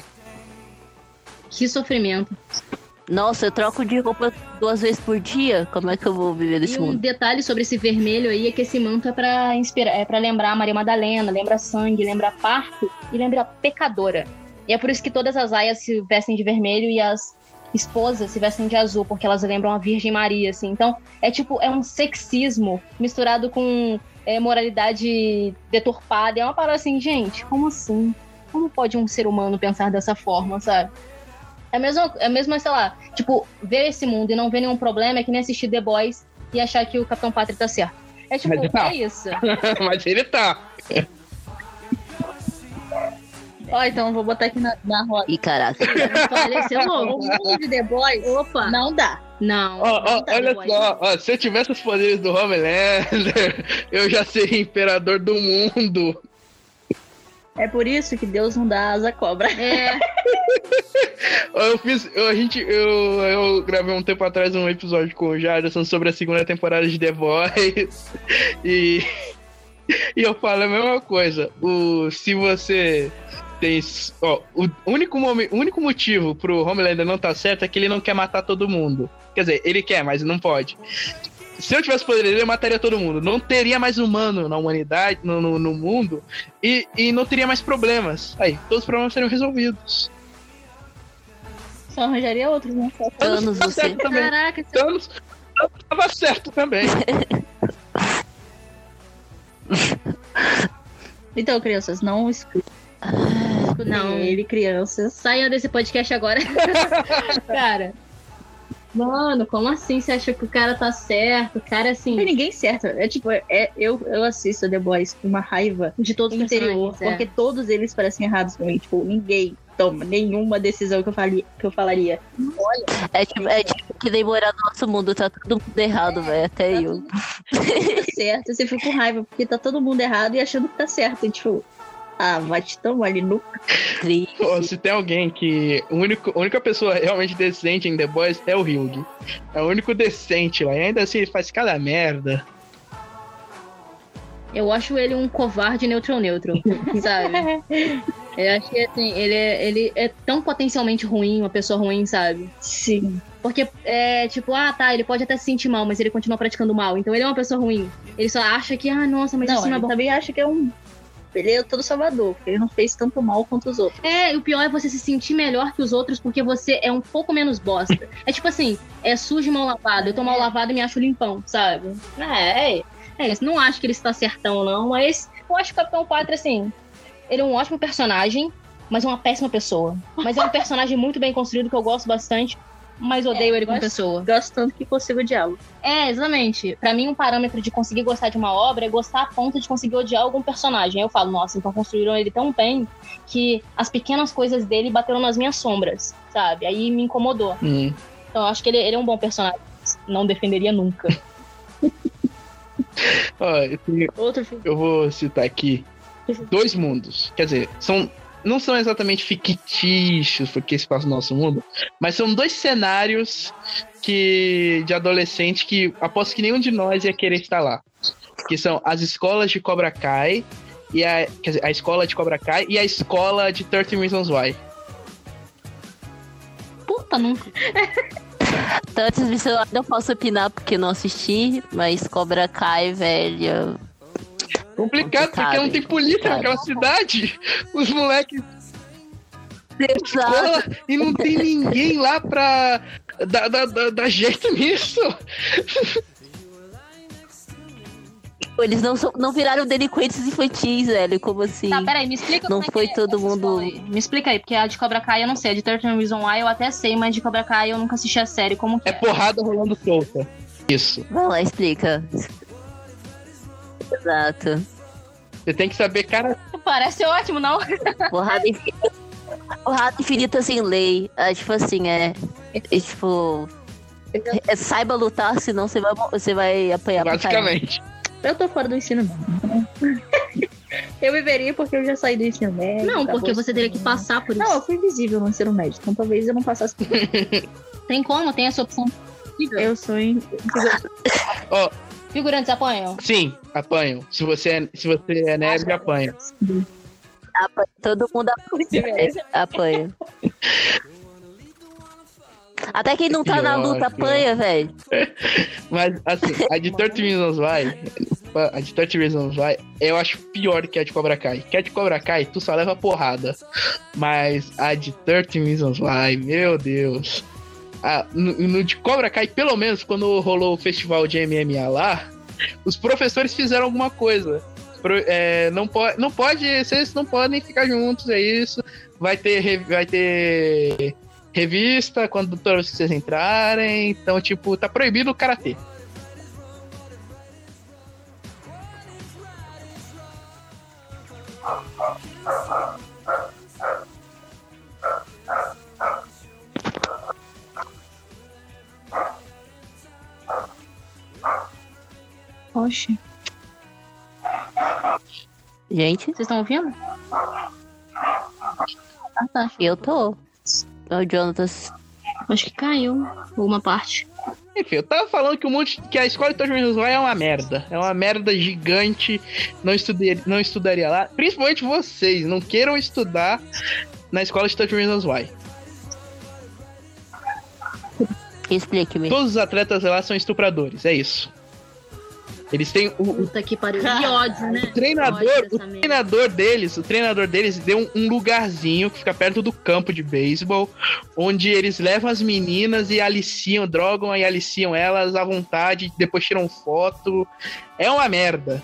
B: Que sofrimento.
D: Nossa, eu troco de roupa duas vezes por dia? Como é que eu vou viver nesse
B: e
D: mundo?
B: um detalhe sobre esse vermelho aí é que esse manto é pra inspirar, é para lembrar Maria Madalena, lembra sangue, lembra parto e lembra pecadora. E é por isso que todas as aias se vestem de vermelho e as esposas se vestem de azul, porque elas lembram a Virgem Maria, assim. Então, é tipo, é um sexismo misturado com é, moralidade deturpada. É uma parada assim, gente, como assim? Como pode um ser humano pensar dessa forma, sabe? É mesmo, é mesmo, sei lá, tipo, ver esse mundo e não ver nenhum problema é que nem assistir The Boys e achar que o Capitão Pátria tá certo. É tipo, é isso.
A: Mas ele tá. [LAUGHS] [LAUGHS]
C: Ó, então eu vou botar aqui na, na roda.
D: Ih, caraca.
B: É louco. [LAUGHS]
C: O mundo de The Boys, opa, não dá.
B: Não.
A: Ó, ó, olha só, ó, se eu tivesse os poderes do Homelander, [LAUGHS] eu já seria imperador do mundo.
C: É por isso que Deus não dá asa à cobra.
B: É. [LAUGHS]
A: eu fiz. Eu, a gente, eu, eu gravei um tempo atrás um episódio com o Jardim sobre a segunda temporada de The Boys. E. E eu falo a mesma coisa. O, se você tem. Ó, o único, o único motivo pro Homelander não tá certo é que ele não quer matar todo mundo. Quer dizer, ele quer, mas não pode. Se eu tivesse poder, ele mataria todo mundo. Não teria mais humano na humanidade, no, no, no mundo, e, e não teria mais problemas. Aí, todos os problemas seriam resolvidos.
C: Só arranjaria outros, né?
D: Thanos, você. Certo
A: também. Caraca, Thanos, Thanos tava certo também. [LAUGHS]
C: então, crianças, não escutem. Não.
B: Nem ele, criança. Saia desse podcast agora. [LAUGHS] cara. Mano, como assim você acha que o cara tá certo? O cara, assim.
C: Não tem ninguém certo. É tipo, é, eu, eu assisto The Boys com uma raiva
B: De todos os
C: interior,
B: é.
C: porque todos eles parecem errados pra mim. Tipo, ninguém toma nenhuma decisão que eu, faria, que eu falaria.
D: É tipo, é tipo que nem morar no nosso mundo, tá tudo mundo errado, velho. Até eu.
C: Tá certo. Você fica com raiva porque tá todo mundo errado e achando que tá certo. E, tipo, ah, vai te tomar ali no.
D: Triste.
A: Pô, se tem alguém que. O único, a única pessoa realmente decente em The Boys é o Hyung. É o único decente lá. E ainda assim ele faz cada merda.
B: Eu acho ele um covarde neutral neutro, sabe? [LAUGHS] Eu acho que assim, ele é, ele é tão potencialmente ruim, uma pessoa ruim, sabe?
C: Sim.
B: Porque é tipo, ah tá, ele pode até se sentir mal, mas ele continua praticando mal. Então ele é uma pessoa ruim. Ele só acha que, ah, nossa, mas
C: Não,
B: isso não é
C: ele
B: bom.
C: também acha que é um. Ele é todo salvador, porque ele não fez tanto mal quanto os outros.
B: É, e o pior é você se sentir melhor que os outros porque você é um pouco menos bosta. [LAUGHS] É tipo assim, é sujo e mal lavado. Eu tô mal lavado e me acho limpão, sabe? É, é, é isso. Não acho que ele está certão, não, mas eu acho que o Capitão Pátria, assim, ele é um ótimo personagem, mas é uma péssima pessoa. Mas é um personagem muito bem construído que eu gosto bastante, mas odeio ele como
C: gosto-
B: pessoa.
C: Gosto tanto que consigo odiá-lo.
B: É, exatamente. Pra mim, um parâmetro de conseguir gostar de uma obra é gostar a ponto de conseguir odiar algum personagem. Aí eu falo, nossa, então construíram ele tão bem que as pequenas coisas dele bateram nas minhas sombras, sabe? Aí me incomodou.
A: Hum.
B: Então eu acho que ele, ele é um bom personagem. Não defenderia nunca. [LAUGHS] [LAUGHS]
A: Ó, eu, tenho-
C: Outro filme.
A: eu vou citar aqui dois mundos. Quer dizer, são. Não são exatamente fictícios, porque se passa no nosso mundo, mas são dois cenários que de adolescente que aposto que nenhum de nós ia querer estar lá. Que são as escolas de Cobra Kai e a, quer dizer, a escola de Cobra Kai e a escola de 30 Reasons Why.
B: Puta, nunca.
D: Então, antes disso, eu não posso opinar porque não assisti, mas Cobra Kai, velho.
A: Complicado, porque não tem polícia naquela cidade. Os moleques escola e não tem ninguém lá pra dar, dar, dar- dar jeito nisso.
D: Eles não, são, não viraram delinquentes infantis, velho. Como assim?
B: Tá, peraí, me explica
D: Não
B: como é
D: foi
B: que é
D: todo mundo-.
B: Me explica aí, porque a de Cobra Kai eu não sei. A de 13 Reasons Why eu até sei, mas de Cobra Kai eu nunca assisti a série. Como que
A: É porrada rolando solta. Isso.
D: Vai lá, explica. Exato.
A: Você tem que saber, cara.
B: Parece ótimo, não?
D: Porrada [LAUGHS] infinita. Porrada infinita sem lei. É, tipo assim, é. é tipo. é, saiba lutar, senão você vai, você vai apanhar.
A: Basicamente.
C: Eu tô fora do ensino médio. eu viveria porque eu já saí do ensino médio.
B: Não, porque você teria que passar por isso.
C: Não, eu fui invisível no ensino médio, então talvez eu não passasse por isso.
B: Tem como, tem essa opção.
C: Eu sou em.
B: Figurantes apanham.
A: Sim, apanham. Se você é, se você é nerd, apanha.
D: Apanha. Todo mundo apanha. apanha. Até quem não tá na
A: Pior,
D: luta apanha, velho. [LAUGHS]
A: Mas, assim, a de 30 Reasons Why, a de 30 Reasons Why, eu acho pior que a de Cobra Kai. Que a de Cobra Kai, tu só leva porrada. Mas a de 30 Reasons Why, meu Deus. Ah, no, no de Cobra Kai, pelo menos, quando rolou o festival de MMA lá, os professores fizeram alguma coisa. Pro- é, não, pode, não pode, vocês não podem ficar juntos, é isso. Vai ter, vai ter revista quando que vocês entrarem. Então, tipo, tá proibido o karatê.
B: Oxe.
D: Gente,
B: Vocês estão ouvindo? Ah, tá.
D: eu tô. O Jonathan.
B: Acho que caiu alguma parte.
A: Enfim, eu tava falando que o monte que a escola de Tojo Vai é uma merda. É uma merda gigante. Não estudaria, não estudaria lá. Principalmente vocês, não queiram estudar na escola de Tojo Vai.
D: Explique-me.
A: Todos os atletas lá são estupradores, é isso. Eles têm o,
B: Puta que pariu. Que ódio, né? [LAUGHS]
A: O treinador, o treinador deles, o treinador deles deu um, um lugarzinho que fica perto do campo de beisebol, onde eles levam as meninas e aliciam, drogam e aliciam elas à vontade, depois tiram foto. É uma merda.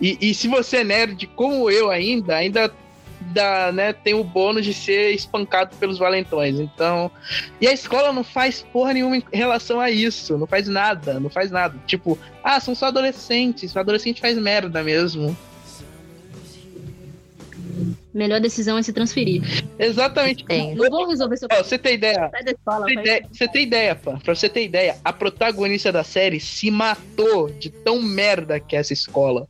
A: E, e se você é nerd como eu ainda, ainda dá, né, tem o bônus de ser espancado pelos valentões. Então. E a escola não faz porra nenhuma em relação a isso. Não faz nada, não faz nada. Tipo, ah, são só adolescentes. O adolescente faz merda mesmo.
B: Melhor decisão é se transferir.
A: Exatamente.
B: Tem. Não vou resolver seu
A: Ó, você tem ideia? Da escola, você, ideia, você tem ideia, pá? Pra você ter ideia, a protagonista da série se matou de tão merda que é essa escola.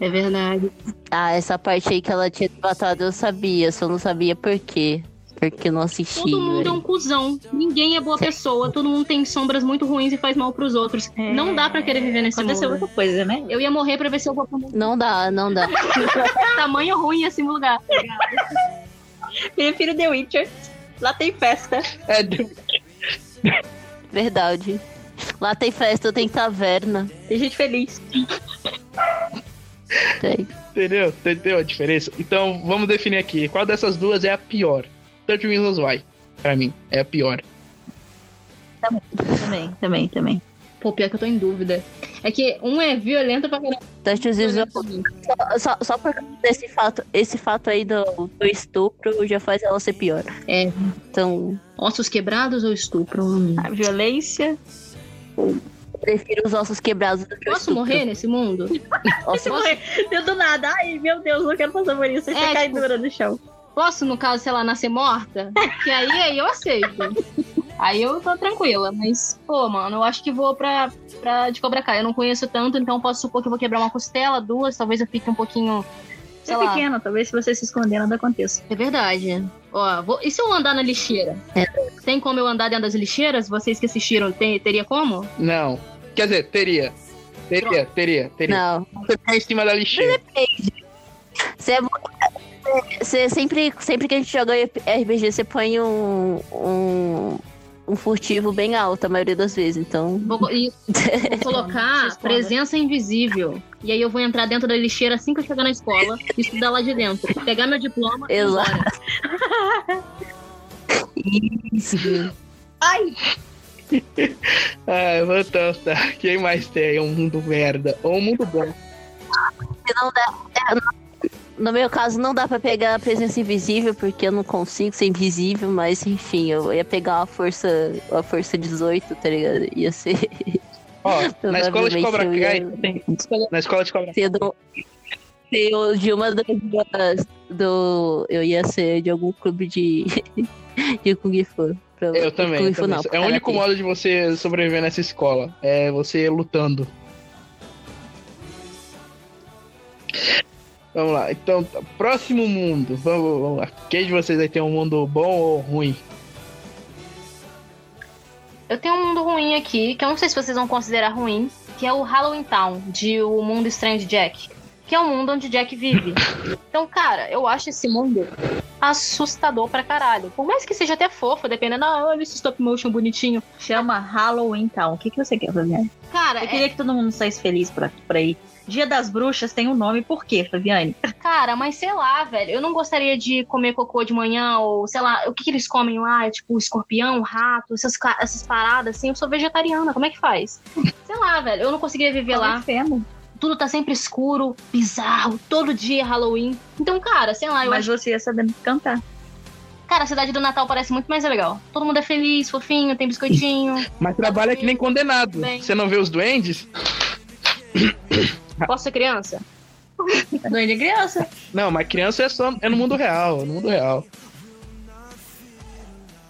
B: É verdade.
D: Ah, essa parte aí que ela tinha matado eu sabia, só não sabia por quê. Porque não assisti.
B: Todo mundo é um cuzão. Ninguém é boa pessoa. Todo mundo tem sombras muito ruins e faz mal pros outros. É... Não dá pra querer viver nesse
C: Aconteceu
B: mundo.
C: outra coisa, né?
B: Eu ia morrer pra ver se eu vou pro mundo.
D: Não dá, não dá. [LAUGHS]
B: Tamanho ruim assim no lugar.
C: Prefiro The Witcher. Lá tem festa.
A: É,
D: Verdade. Lá tem festa, tem taverna.
C: Tem gente feliz.
D: Tem.
A: entendeu? Entendeu a diferença? Então, vamos definir aqui. Qual dessas duas é a pior? 30 Reasons Why, pra mim, é a pior.
C: Também, também, também.
B: Pô, pior que eu tô em dúvida. É que um é violento pra caramba.
D: Touch Reasons só, só, só por causa desse fato, esse fato aí do, do estupro já faz ela ser pior.
B: É.
D: Então,
B: Ossos quebrados ou estupro?
C: A violência.
D: Prefiro os ossos quebrados do que o
B: Posso morrer nesse mundo?
C: Você morrer. Deu do nada. Ai, meu Deus, não quero passar por isso. Você
B: É,
C: cai
B: tipo-
C: dura no chão.
B: Posso, no caso, sei lá, nascer morta? Que aí, aí eu aceito. Aí eu tô tranquila, mas, pô, mano, eu acho que vou pra, pra de Cobra Kai. Eu não conheço tanto, então posso supor que eu vou quebrar uma costela, duas, talvez eu fique um pouquinho.
C: Você
B: Sei
C: é
B: lá.
C: pequeno, talvez se você se esconder, nada aconteça.
B: É verdade. Ó, vou... e se eu andar na lixeira?
D: É.
B: Tem como eu andar dentro das lixeiras? Vocês que assistiram, tem... teria como?
A: Não. Quer dizer, teria. Teria, teria, teria.
D: Não.
A: Você tá em cima da lixeira.
D: Você é Você sempre, sempre que a gente joga RPG, você põe um, um, um furtivo bem alto a maioria das vezes, então.
B: Vou, e [LAUGHS] vou colocar presença invisível. E aí eu vou entrar dentro da lixeira assim que eu chegar na escola e estudar lá de dentro. Pegar meu diploma e ir
D: Exato.
B: embora. [LAUGHS]
D: Isso.
C: Ai, [LAUGHS]
A: Ah, voltamos, tá? Quem mais tem? Um mundo merda. Ou um mundo bom.
D: Não dá- é, no- meu caso, não dá pra pegar a presença invisível, porque eu não consigo ser invisível, mas enfim, eu ia pegar uma força, uma força 18, tá ligado? Ia ser. [LAUGHS]
A: Ó, [LAUGHS] na escola de Cobra
D: eu
A: Kai.
D: ia-
A: tem- Na escola de Cobra
D: do, ser o- de uma das do eu ia ser de algum clube de de kung fu. Pra-
A: Eu também. Eu também.
D: não,
A: é o único
D: karatê.
A: modo de você sobreviver nessa escola. É você lutando. Vamos lá. Então, tá, próximo mundo. Vamos, vamos lá. Quem de vocês aí tem um mundo bom ou ruim?
B: Eu tenho um mundo ruim aqui, que eu não sei se vocês vão considerar ruim, que é o Halloween Town, de O Mundo Estranho de Jack. Que é o mundo onde Jack vive. [LAUGHS] Então, cara, eu acho esse mundo assustador pra caralho. Por mais que seja até fofo, dependendo, ah, olha esse stop motion bonitinho.
C: chama Halloween Town. O que, que você quer, Fabiane?
B: Cara,
C: Eu
B: é-
C: queria que todo mundo saísse feliz por, por aí. Dia das Bruxas tem um nome, por quê, Fabiane? [LAUGHS]
B: Cara, mas sei lá, velho. Eu não gostaria de comer cocô de manhã, ou sei lá, o que, que eles comem lá? É tipo escorpião, rato, essas, essas paradas assim. Eu sou vegetariana, como é que faz? [LAUGHS] sei lá, velho. Eu não conseguiria viver lá.
C: feno.
B: Tudo tá sempre escuro, bizarro, todo dia é Halloween. Então, cara, sei lá, eu
C: Mas
B: acho.
C: você ia sabendo cantar.
B: Cara, a cidade do Natal parece muito mais legal. Todo mundo é feliz, fofinho, tem biscoitinho. [LAUGHS]
A: Mas trabalha que nem condenado.
B: Bem.
A: Você não vê os duendes?
B: Posso ser criança?
C: É doente de criança.
A: Não, mas criança é só é no mundo real, no mundo real.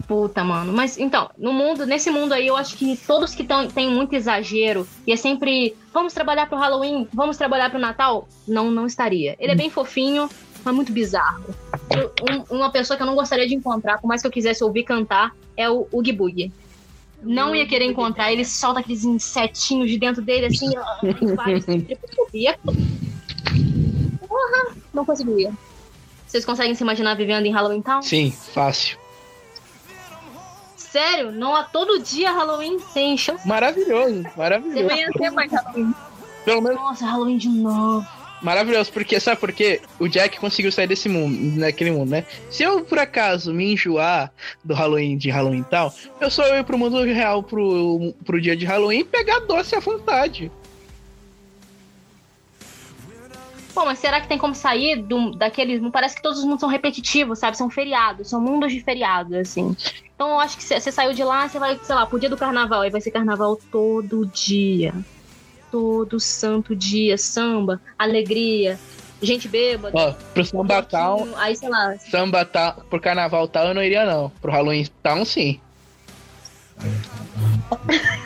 B: Puta, mano. Mas então, no mundo, nesse mundo aí, eu acho que todos que tão, tem muito exagero e é sempre vamos trabalhar pro Halloween, vamos trabalhar pro Natal, não, não estaria. Ele é bem fofinho, mas muito bizarro. Eu- um- uma pessoa que eu não gostaria de encontrar, por mais que eu quisesse ouvir cantar, é o Oogie Boogie. Não ia querer encontrar, ele solta aqueles insetinhos de dentro dele, assim, [LAUGHS] vários tripofobia. Porra, não conseguiria. Vocês conseguem se imaginar vivendo em Halloween Town?
A: Sim, fácil.
B: Sério? Não há todo dia Halloween sem encher
A: Maravilhoso, maravilhoso.
B: vai
C: Tem mais Halloween.
A: Pelo menos
B: Nossa, Halloween de novo.
A: maravilhoso, porque sabe por quê? O Jack conseguiu sair desse mundo, naquele mundo, né? Se eu por acaso me enjoar do Halloween de Halloween e tal, eu só ir pro mundo real pro, pro dia de Halloween e pegar doce à vontade.
B: Pô, mas será que tem como sair do, daqueles. Não parece que todos os mundos são repetitivos, sabe? São feriados, são mundos de feriados, assim. Então eu acho que você saiu de lá, você vai, sei lá, pro dia do carnaval. Aí vai ser carnaval todo dia. Todo santo dia. Samba, alegria, gente bêbada.
A: Ó, pro Samba Town,
B: Aí, sei lá.
A: Samba Town, pro Carnaval Town eu não iria não. Pro Halloween Town sim. [LAUGHS]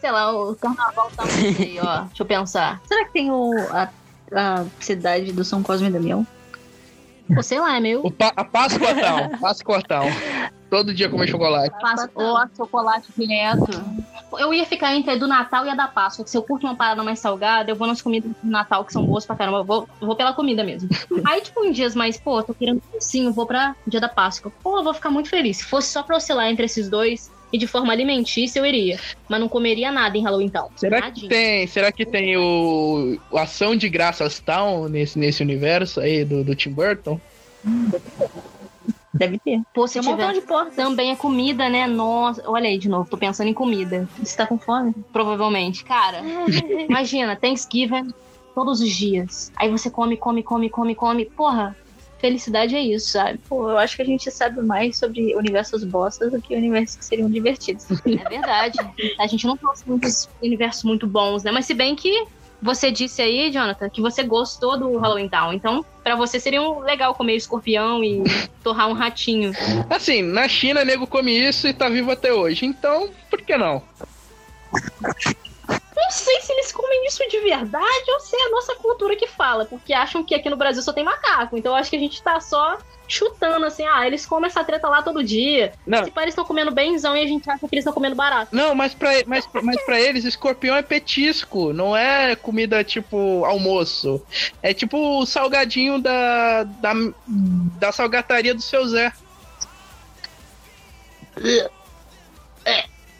B: Sei lá, o carnaval tá aí, ó. Deixa eu pensar.
C: Será que tem o, a, a cidade do São Cosme e Damião?
B: Pô, sei lá, é meio.
A: O pa a Páscoa Town, [LAUGHS] Páscoa Town. Todo dia comer chocolate.
B: Páscoa, ou chocolate direto. Eu ia ficar entre a do Natal e a da Páscoa. que Se eu curto uma parada mais salgada, eu vou nas comidas do Natal que são boas pra caramba. Eu vou, eu vou pela comida mesmo. [LAUGHS] Aí, tipo, em dias mais, pô, tô querendo sim, eu vou pra dia da Páscoa. Pô, eu vou ficar muito feliz. Se fosse só pra oscilar entre esses dois e de forma alimentícia, eu iria. Mas não comeria nada em Halloween Town.
A: Será que
B: Nadinha.
A: tem, será que tem o, o Ação de Graças Town nesse, nesse universo aí do, do Tim Burton?
C: Deve ter.
B: Pô, se
C: Tem um
B: tiver...
C: montão de portas.
B: Também é comida, né? Nossa, olha aí de novo, tô pensando em comida.
C: Você tá com fome?
B: Provavelmente. Cara, [LAUGHS] imagina, Thanksgiving todos os dias. Aí você come, come, come, come, come. Porra, felicidade é isso, sabe?
C: Pô, eu acho que a gente sabe mais sobre universos bostas do que universos que seriam divertidos.
B: É verdade. A gente não trouxe muitos universos muito bons, né? Mas se bem que você disse aí, Jonathan, que você gostou do Halloween Town. Então, pra você seria um legal comer escorpião e [LAUGHS] torrar um ratinho.
A: Assim, na China, nego come isso e tá vivo até hoje. Então, por que não?
B: Não sei se eles comem isso de verdade ou se é a nossa cultura que fala, porque acham que aqui no Brasil só tem macaco. Então, acho que a gente tá só chutando assim, ah, eles comem essa treta lá todo dia.
A: Não.
B: Se pá, eles estão comendo benzão e a gente acha que eles estão comendo barato.
A: Não, mas pra, mas, mas pra eles, escorpião é petisco, não é comida tipo almoço. É tipo o salgadinho da, da, da salgataria do seu Zé.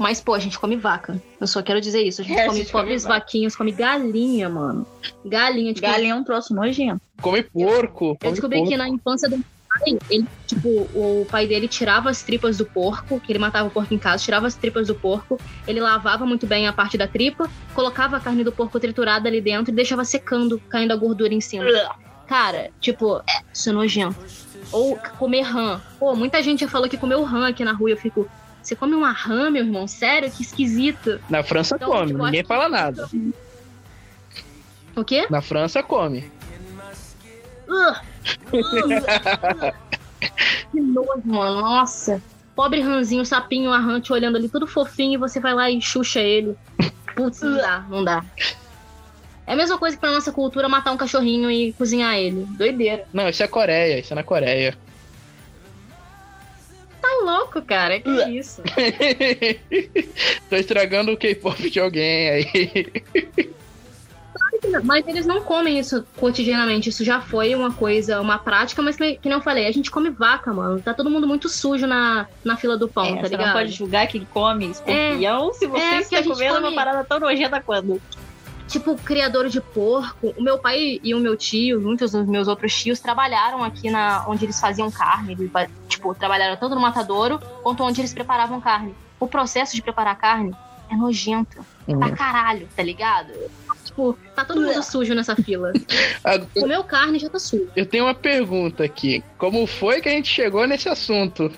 B: Mas, pô, a gente come vaca. Eu só quero dizer isso. A gente
C: É, a
B: come
C: gente come
B: pobres vaquinhas, come galinha, mano. Galinha, tipo.
C: Galinha é um troço nojento.
A: Come porco.
B: Eu
A: come
B: descobri
A: porco.
B: que na infância do pai, ele, tipo, o pai dele tirava as tripas do porco, que ele matava o porco em casa, tirava as tripas do porco, ele lavava muito bem a parte da tripa, colocava a carne do porco triturada ali dentro e deixava secando, caindo a gordura em cima. Cara, tipo, isso é nojento. Ou comer rã. Pô, muita gente já falou que comeu rã aqui na rua eu fico. Você come uma rã, meu irmão? Sério? Que esquisito.
A: Na França
B: Então,
A: come,
B: tipo,
A: ninguém fala nada.
B: O quê?
A: Na França come.
B: Que nojo, mano. Nossa. Pobre ranzinho, sapinho, arrante, olhando ali, tudo fofinho, e você vai lá e xuxa ele. Putz, não dá, não dá. É a mesma coisa que pra nossa cultura matar um cachorrinho e cozinhar ele. Doideira.
A: Não, isso é Coreia, isso é na Coreia.
B: Tá louco, cara. Que isso? [LAUGHS]
A: Tô estragando o K-pop de alguém aí. [LAUGHS]
B: Mas eles não comem isso cotidianamente. Isso já foi uma coisa, uma prática, mas que, que nem eu falei, a gente come vaca, mano. Tá todo mundo muito sujo na, na fila do pão,
C: É,
B: tá
C: você
B: ligado?
C: não pode julgar quem come escorpião se você
B: É,
C: está comendo
B: come-
C: uma parada tão nojenta quando.
B: tipo, criador de porco. O meu pai e o meu tio, muitos dos meus outros tios, trabalharam aqui na onde eles faziam carne. Eles, tipo, trabalharam tanto no matadouro quanto onde eles preparavam carne. O processo de preparar carne é nojento. Pra caralho, tá ligado? Tipo, tá todo mundo sujo nessa fila. [LAUGHS] Comeu carne já tá sujo.
A: Eu tenho uma pergunta aqui. Como foi que a gente chegou nesse assunto?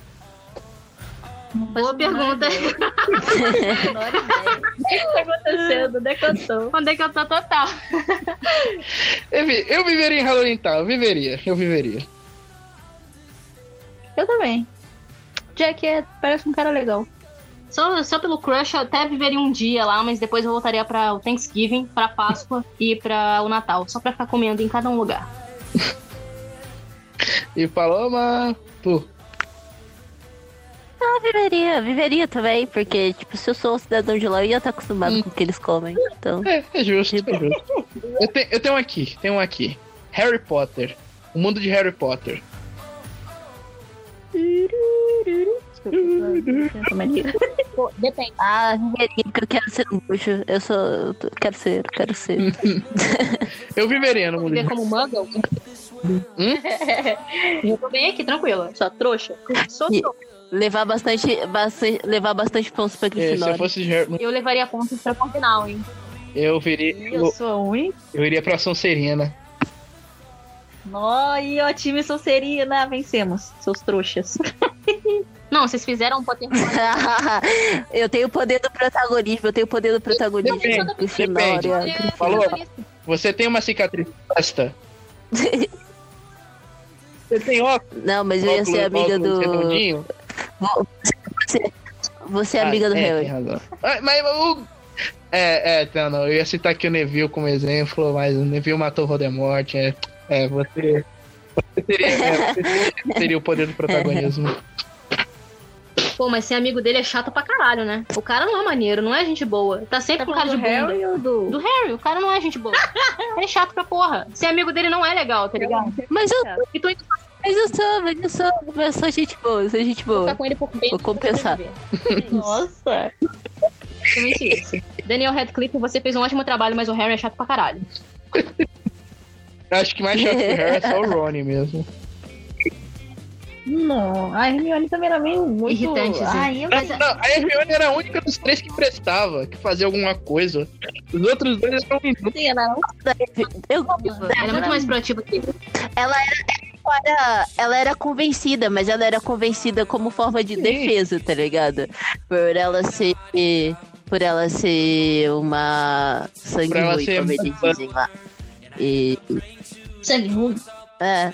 B: Boa pergunta. [LAUGHS]
C: Menor ideia. O que tá acontecendo?
B: Onde é que eu tô total?
A: Eu, vi- eu viveria em Halloween Town, eu viveria, eu viveria.
C: Eu também. Jack é, parece um cara legal.
B: Só, só pelo crush eu até viveria um dia lá, mas depois eu voltaria pra o Thanksgiving, pra Páscoa e pra o Natal. Só pra ficar comendo em cada um lugar. [LAUGHS]
A: E Paloma, tu.
D: Eu viveria, viveria também, porque, tipo, se eu sou um cidadão de lá, eu ia estar acostumado com o que eles comem. Então,
A: É, é justo, é justo. Eu, te- eu tenho um aqui, tenho um aqui. Harry Potter. O mundo de Harry Potter.
B: Pô, depende.
D: ah, porque eu quero ser um bruxo. Eu sou. quero ser, quero ser.
A: Eu [LAUGHS] viveria no mundo
B: Viver como muggle?
A: Hum? [LAUGHS]
B: eu tô bem aqui, tranquila. Só trouxa. Sou
D: E-
B: trouxa.
D: levar bastante, bastante. Levar bastante pontos pra
A: É, se eu
D: Grifinória.
A: fosse Harry,
B: Eu levaria pontos pra final, hein?
A: eu viria.
C: Eu
A: Eu,
C: sou a única.
A: eu iria pra Sonserina.
C: Oi, ó, time Sonserina, vencemos, seus trouxas.
B: Não, vocês fizeram um Pottermore. [LAUGHS]
D: eu tenho o poder do protagonismo, eu tenho o poder do protagonismo.
A: Depende,
D: Grifinória,
A: depende.
D: Grifinória.
A: Falou? Você tem uma cicatriz testa. [LAUGHS] Você tem óculos?
D: Não, mas eu ia ser amiga
A: óculos
D: do. Você, você é
A: Ah,
D: amiga do
A: é,
D: Harry.
A: Mas o. É, é, não, não. Eu ia citar aqui o Neville como exemplo, mas o Neville matou o Voldemort. É, é você. Você teria, é, você teria, teria o poder do [LAUGHS] protagonismo.
B: Pô, mas ser amigo dele é chato pra caralho, né? O cara não é maneiro, não é gente boa. Tá sempre com cara de bunda.
C: Harry ou do...
B: Do Harry, o cara não é gente boa. [LAUGHS] Ele é chato pra porra. Ser amigo dele não é legal, tá ligado?
D: Mas eu,
B: E tu ainda
D: mas eu sou, mas eu sou, mas eu sou gente boa, eu sou gente
B: ficar
D: boa.
B: com ele por bem.
D: Vou compensar. [LAUGHS]
C: Nossa.
B: Basicamente isso. Daniel Radcliffe, você fez um ótimo trabalho, mas o Harry é chato pra caralho.
A: Eu acho que mais chato que o Harry é só o Rony mesmo.
C: Não, a Hermione também era meio muito... Ai.
B: Mas-
A: Não, a Hermione era a única dos três que prestava, que fazia alguma coisa. Os outros dois eram inúteis.
C: Sim, ela era
D: Eu,
B: Ela é muito mais proativa que ele.
D: ela era, ela era convencida, mas ela era convencida como forma de
A: Sim.
D: defesa, tá ligado? Por ela ser, por ela ser uma sangue ruim, como eles dizem lá. E,
B: Sangue ruim.
D: é,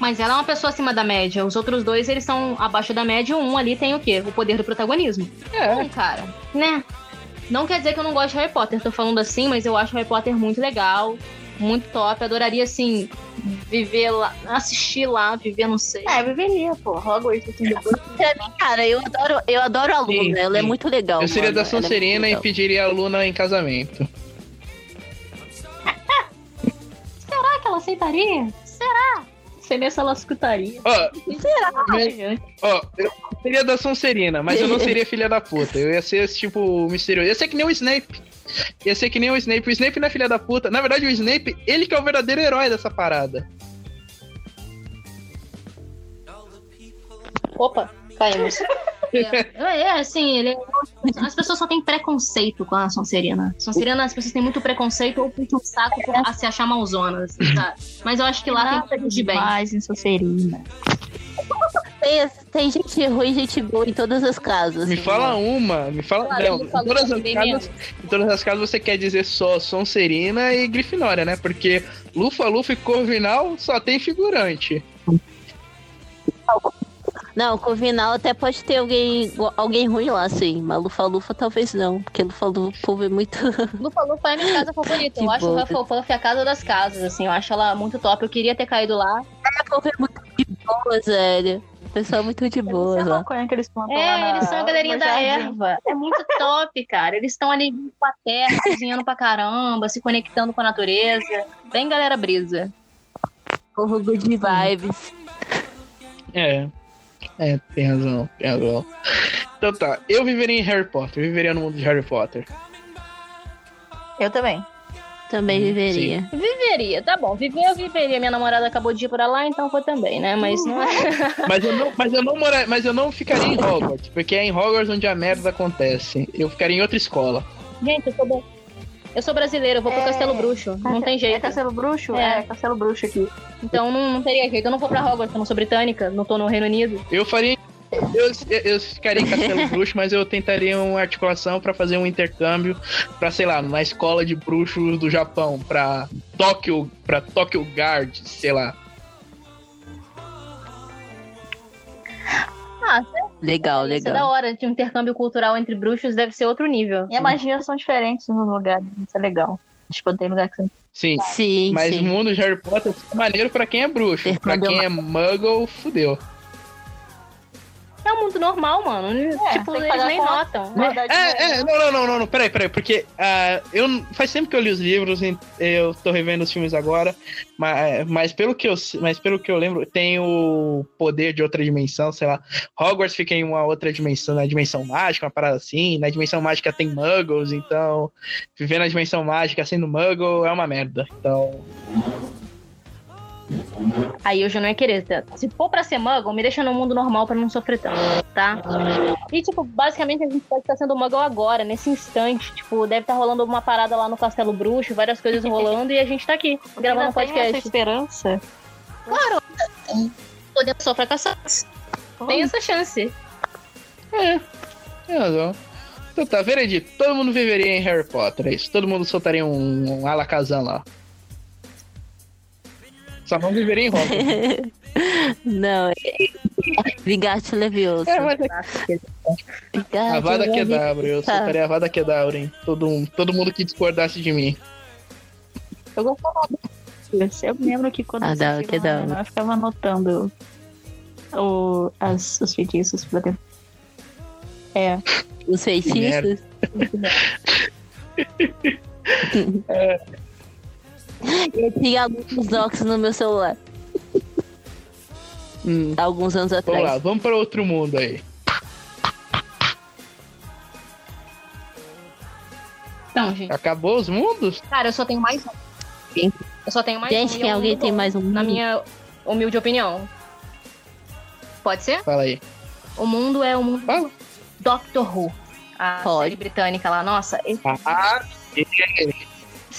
B: Mas ela é uma pessoa acima da média. Os outros dois, eles são abaixo da média. Um ali tem o quê? O poder do protagonismo.
A: É.
B: Bom, cara, né? Não quer dizer que eu não gosto de Harry Potter. Tô falando assim, mas eu acho Harry Potter muito legal. Muito top. Adoraria, assim, viver lá, assistir lá, viver, não sei.
C: É, eu viveria, pô. Hogwarts, assim, depois...
D: pra mim, cara, eu adoro, eu adoro a
A: Sim,
D: Luna, ela é
A: sim.
D: muito legal.
A: Eu seria
D: mano,
A: da
D: é
A: Sonserina e
D: legal.
A: pediria a Luna em casamento. [LAUGHS]
B: Será que ela aceitaria? Será? Sei nem se ela escutaria.
A: Ó,
B: Ai,
A: ó, eu seria da Sonserina, mas eu não seria filha da puta. Eu ia ser esse tipo misterioso. Ia ser que nem o Snape. Ia ser que nem o Snape. O Snape não é filha da puta. Na verdade, o Snape, ele que é o verdadeiro herói dessa parada.
B: Opa, caímos. [LAUGHS] É, é, assim, ele, as pessoas só têm preconceito com a Sonserina. Sonserina, as pessoas têm muito preconceito ou puxam um saco a se achar malzona, assim, sabe? Mas eu acho que lá tem tudo de bem.
C: demais em Sonserina.
D: Tem, tem gente ruim e gente boa em todas as casas.
A: Me
D: assim,
A: fala
D: né?
A: uma, me fala.
B: Claro,
A: não, em todas, as casas, em todas as casas você quer dizer só Sonserina e Grifinória, né? Porque Lufa, Lufa e Corvinal só tem figurante.
D: Não, Corvinal até pode ter alguém, alguém ruim lá, sim. Mas Lufa Lufa talvez não. Porque Lufa Lufa é muito. [LAUGHS]
B: Lufa Lufa é minha casa favorita.
D: Que
B: Eu acho
D: boa.
B: o Hufflepuff a casa das casas, assim. Eu acho ela muito top. Eu queria ter caído lá.
D: Lufa é muito de boas, velho. Pessoal muito de boas lá.
C: maconha que eles plantam lá
B: É,
C: na-
B: eles são a galerinha da
C: jardim.
B: erva. É muito top, cara. Eles estão ali com a terra, cozinhando pra caramba, se conectando com a natureza. Bem galera brisa.
D: Povo good vibes.
A: É. É, tem razão, tem razão. Então tá, eu viveria em Harry Potter, eu viveria no mundo de Harry Potter.
C: Eu também.
D: Também
A: Hum,
D: viveria.
B: Viveria, tá bom. Viver eu viveria. Minha namorada acabou de ir pra lá, então foi também, né? Mas não é. [LAUGHS]
A: Mas eu não, mas eu não, mora, mas eu não ficaria em Hogwarts, porque é em Hogwarts onde a merda acontece. Eu ficaria em outra escola.
B: Gente, eu sou, bra- eu sou brasileira, eu vou pro
C: É.
B: Castelo Bruxo. Não tem
C: É
B: jeito.
C: Castelo Bruxo?
B: É.
C: É, Castelo Bruxo aqui.
B: Então não, não teria jeito. Eu não vou pra Hogwarts, eu não sou britânica, não tô no Reino Unido.
A: Eu faria. Eu, eu ficaria em Castelo [LAUGHS] Bruxo, mas eu tentaria uma articulação pra fazer um intercâmbio pra, sei lá, na escola de bruxos do Japão, pra Tóquio, pra Tóquio Guard, sei lá.
B: Ah,
D: Legal,
B: isso é da
D: legal.
B: hora. De um intercâmbio cultural entre bruxos deve ser outro nível.
C: E a magia são diferentes nos lugares. Isso é legal. Tipo, tem lugar que você...
A: Sim.
D: Sim,
A: Mas o
D: sim.
A: mundo de Harry Potter é maneiro pra quem é bruxo. Pra
D: Intercâmbio
A: quem é muggle, fudeu.
B: É um mundo normal, mano. tipo,
C: tem que
B: eles nem notam.
A: É, é, não, não, não, não, não, peraí, peraí, porque ah, eu faz tempo que eu li os livros, eu tô revendo os filmes agora, mas, mas, pelo que eu, mas pelo que eu lembro, tem o poder de outra dimensão, sei lá. Hogwarts fica em uma outra dimensão, na dimensão mágica, uma parada assim. Na dimensão mágica tem muggles, então viver na dimensão mágica sendo muggle é uma merda. Então.
B: Aí eu já não ia querer. tá? Se for pra ser muggle, me deixa no mundo normal pra não sofrer tanto, tá? E, tipo, basicamente a gente pode estar sendo muggle agora, nesse instante. Tipo, deve estar rolando uma parada lá no Castelo Bruxo, várias coisas rolando, e a gente tá aqui, gravando um
C: Ainda tem essa
B: podcast.
C: esperança.
B: Podemos só fracassar. Tem essa chance.
A: Tem razão. Então tá, veredito. Todo mundo viveria em Harry Potter, é isso. Todo mundo soltaria um, um Alakazam lá. Só não viveria em Hogwarts. [LAUGHS]
D: Não, é. Vingar-te Leviosa.
A: é, mas é
D: Vingar-te
A: a Vada
D: Leviosa.
A: Kedavra. Eu
D: Tá.
A: soltaria a Vada Kedavra em todo, um- todo mundo que discordasse de mim.
C: Eu gostava. Eu me lembro que quando
D: Ah,
C: eu
D: dá, que dá.
C: Eu ficava anotando o, as, os feitiços pra ter. É.
D: Os feitiços. [LAUGHS] Eu tinha alguns docs no meu celular,
A: Hum,
D: alguns anos
A: vamos
D: atrás.
A: lá, vamos pra outro mundo aí.
B: Então, gente.
A: Acabou os mundos?
B: Cara, eu só tenho mais um.
D: Sim.
B: Eu só tenho mais
D: Gente,
B: um. e
D: quem
B: é um
D: alguém
B: mundo
D: tem
B: bom,
D: mais um
B: Na minha humilde opinião. Pode ser?
A: Fala aí.
B: O mundo é o mundo
A: Fala.
B: Doctor Who. A
D: Pode.
B: série britânica lá. Nossa, esse-
A: Ah,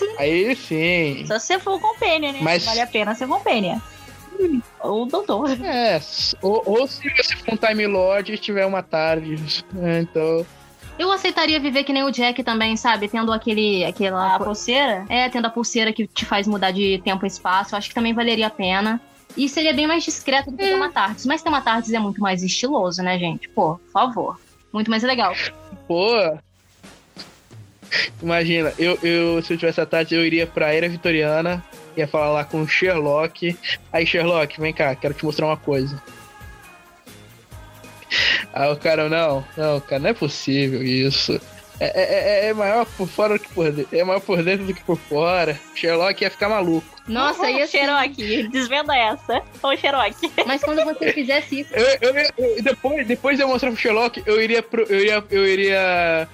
A: sim. Aí sim.
C: Só se você for compênia, né?
A: Mas-
C: Vale a pena ser compênia. Ou doutor.
A: É, ou, ou se você for um Time Lord e tiver uma tarde. [LAUGHS] é, Então.
B: eu aceitaria viver que nem o Jack também, sabe? Tendo aquele. aquela
C: A pulseira?
B: É, tendo a pulseira que te faz mudar de tempo e espaço. Eu acho que também valeria a pena. E seria bem mais discreto do que ter uma Tardes. Mas ter uma Tardes é muito mais estiloso, né, gente? Pô, por favor. Muito mais legal.
A: Pô. Imagina, eu, eu se eu tivesse a tarde, eu iria pra Era Vitoriana, ia falar lá com o Sherlock. Aí, Sherlock, vem cá, quero te mostrar uma coisa. Aí o cara, não, não, cara, não é possível isso. É, é- é- é maior por fora do que por dentro. É maior por dentro do que por fora. Sherlock ia ficar maluco.
B: Nossa, ia ser.
C: Xerox. Desvenda essa. Ô, Xerox.
B: Mas quando você [LAUGHS] fizesse isso.
A: Eu, eu, eu- depois, depois de eu mostrar pro Sherlock, eu iria pro, eu iria, eu iria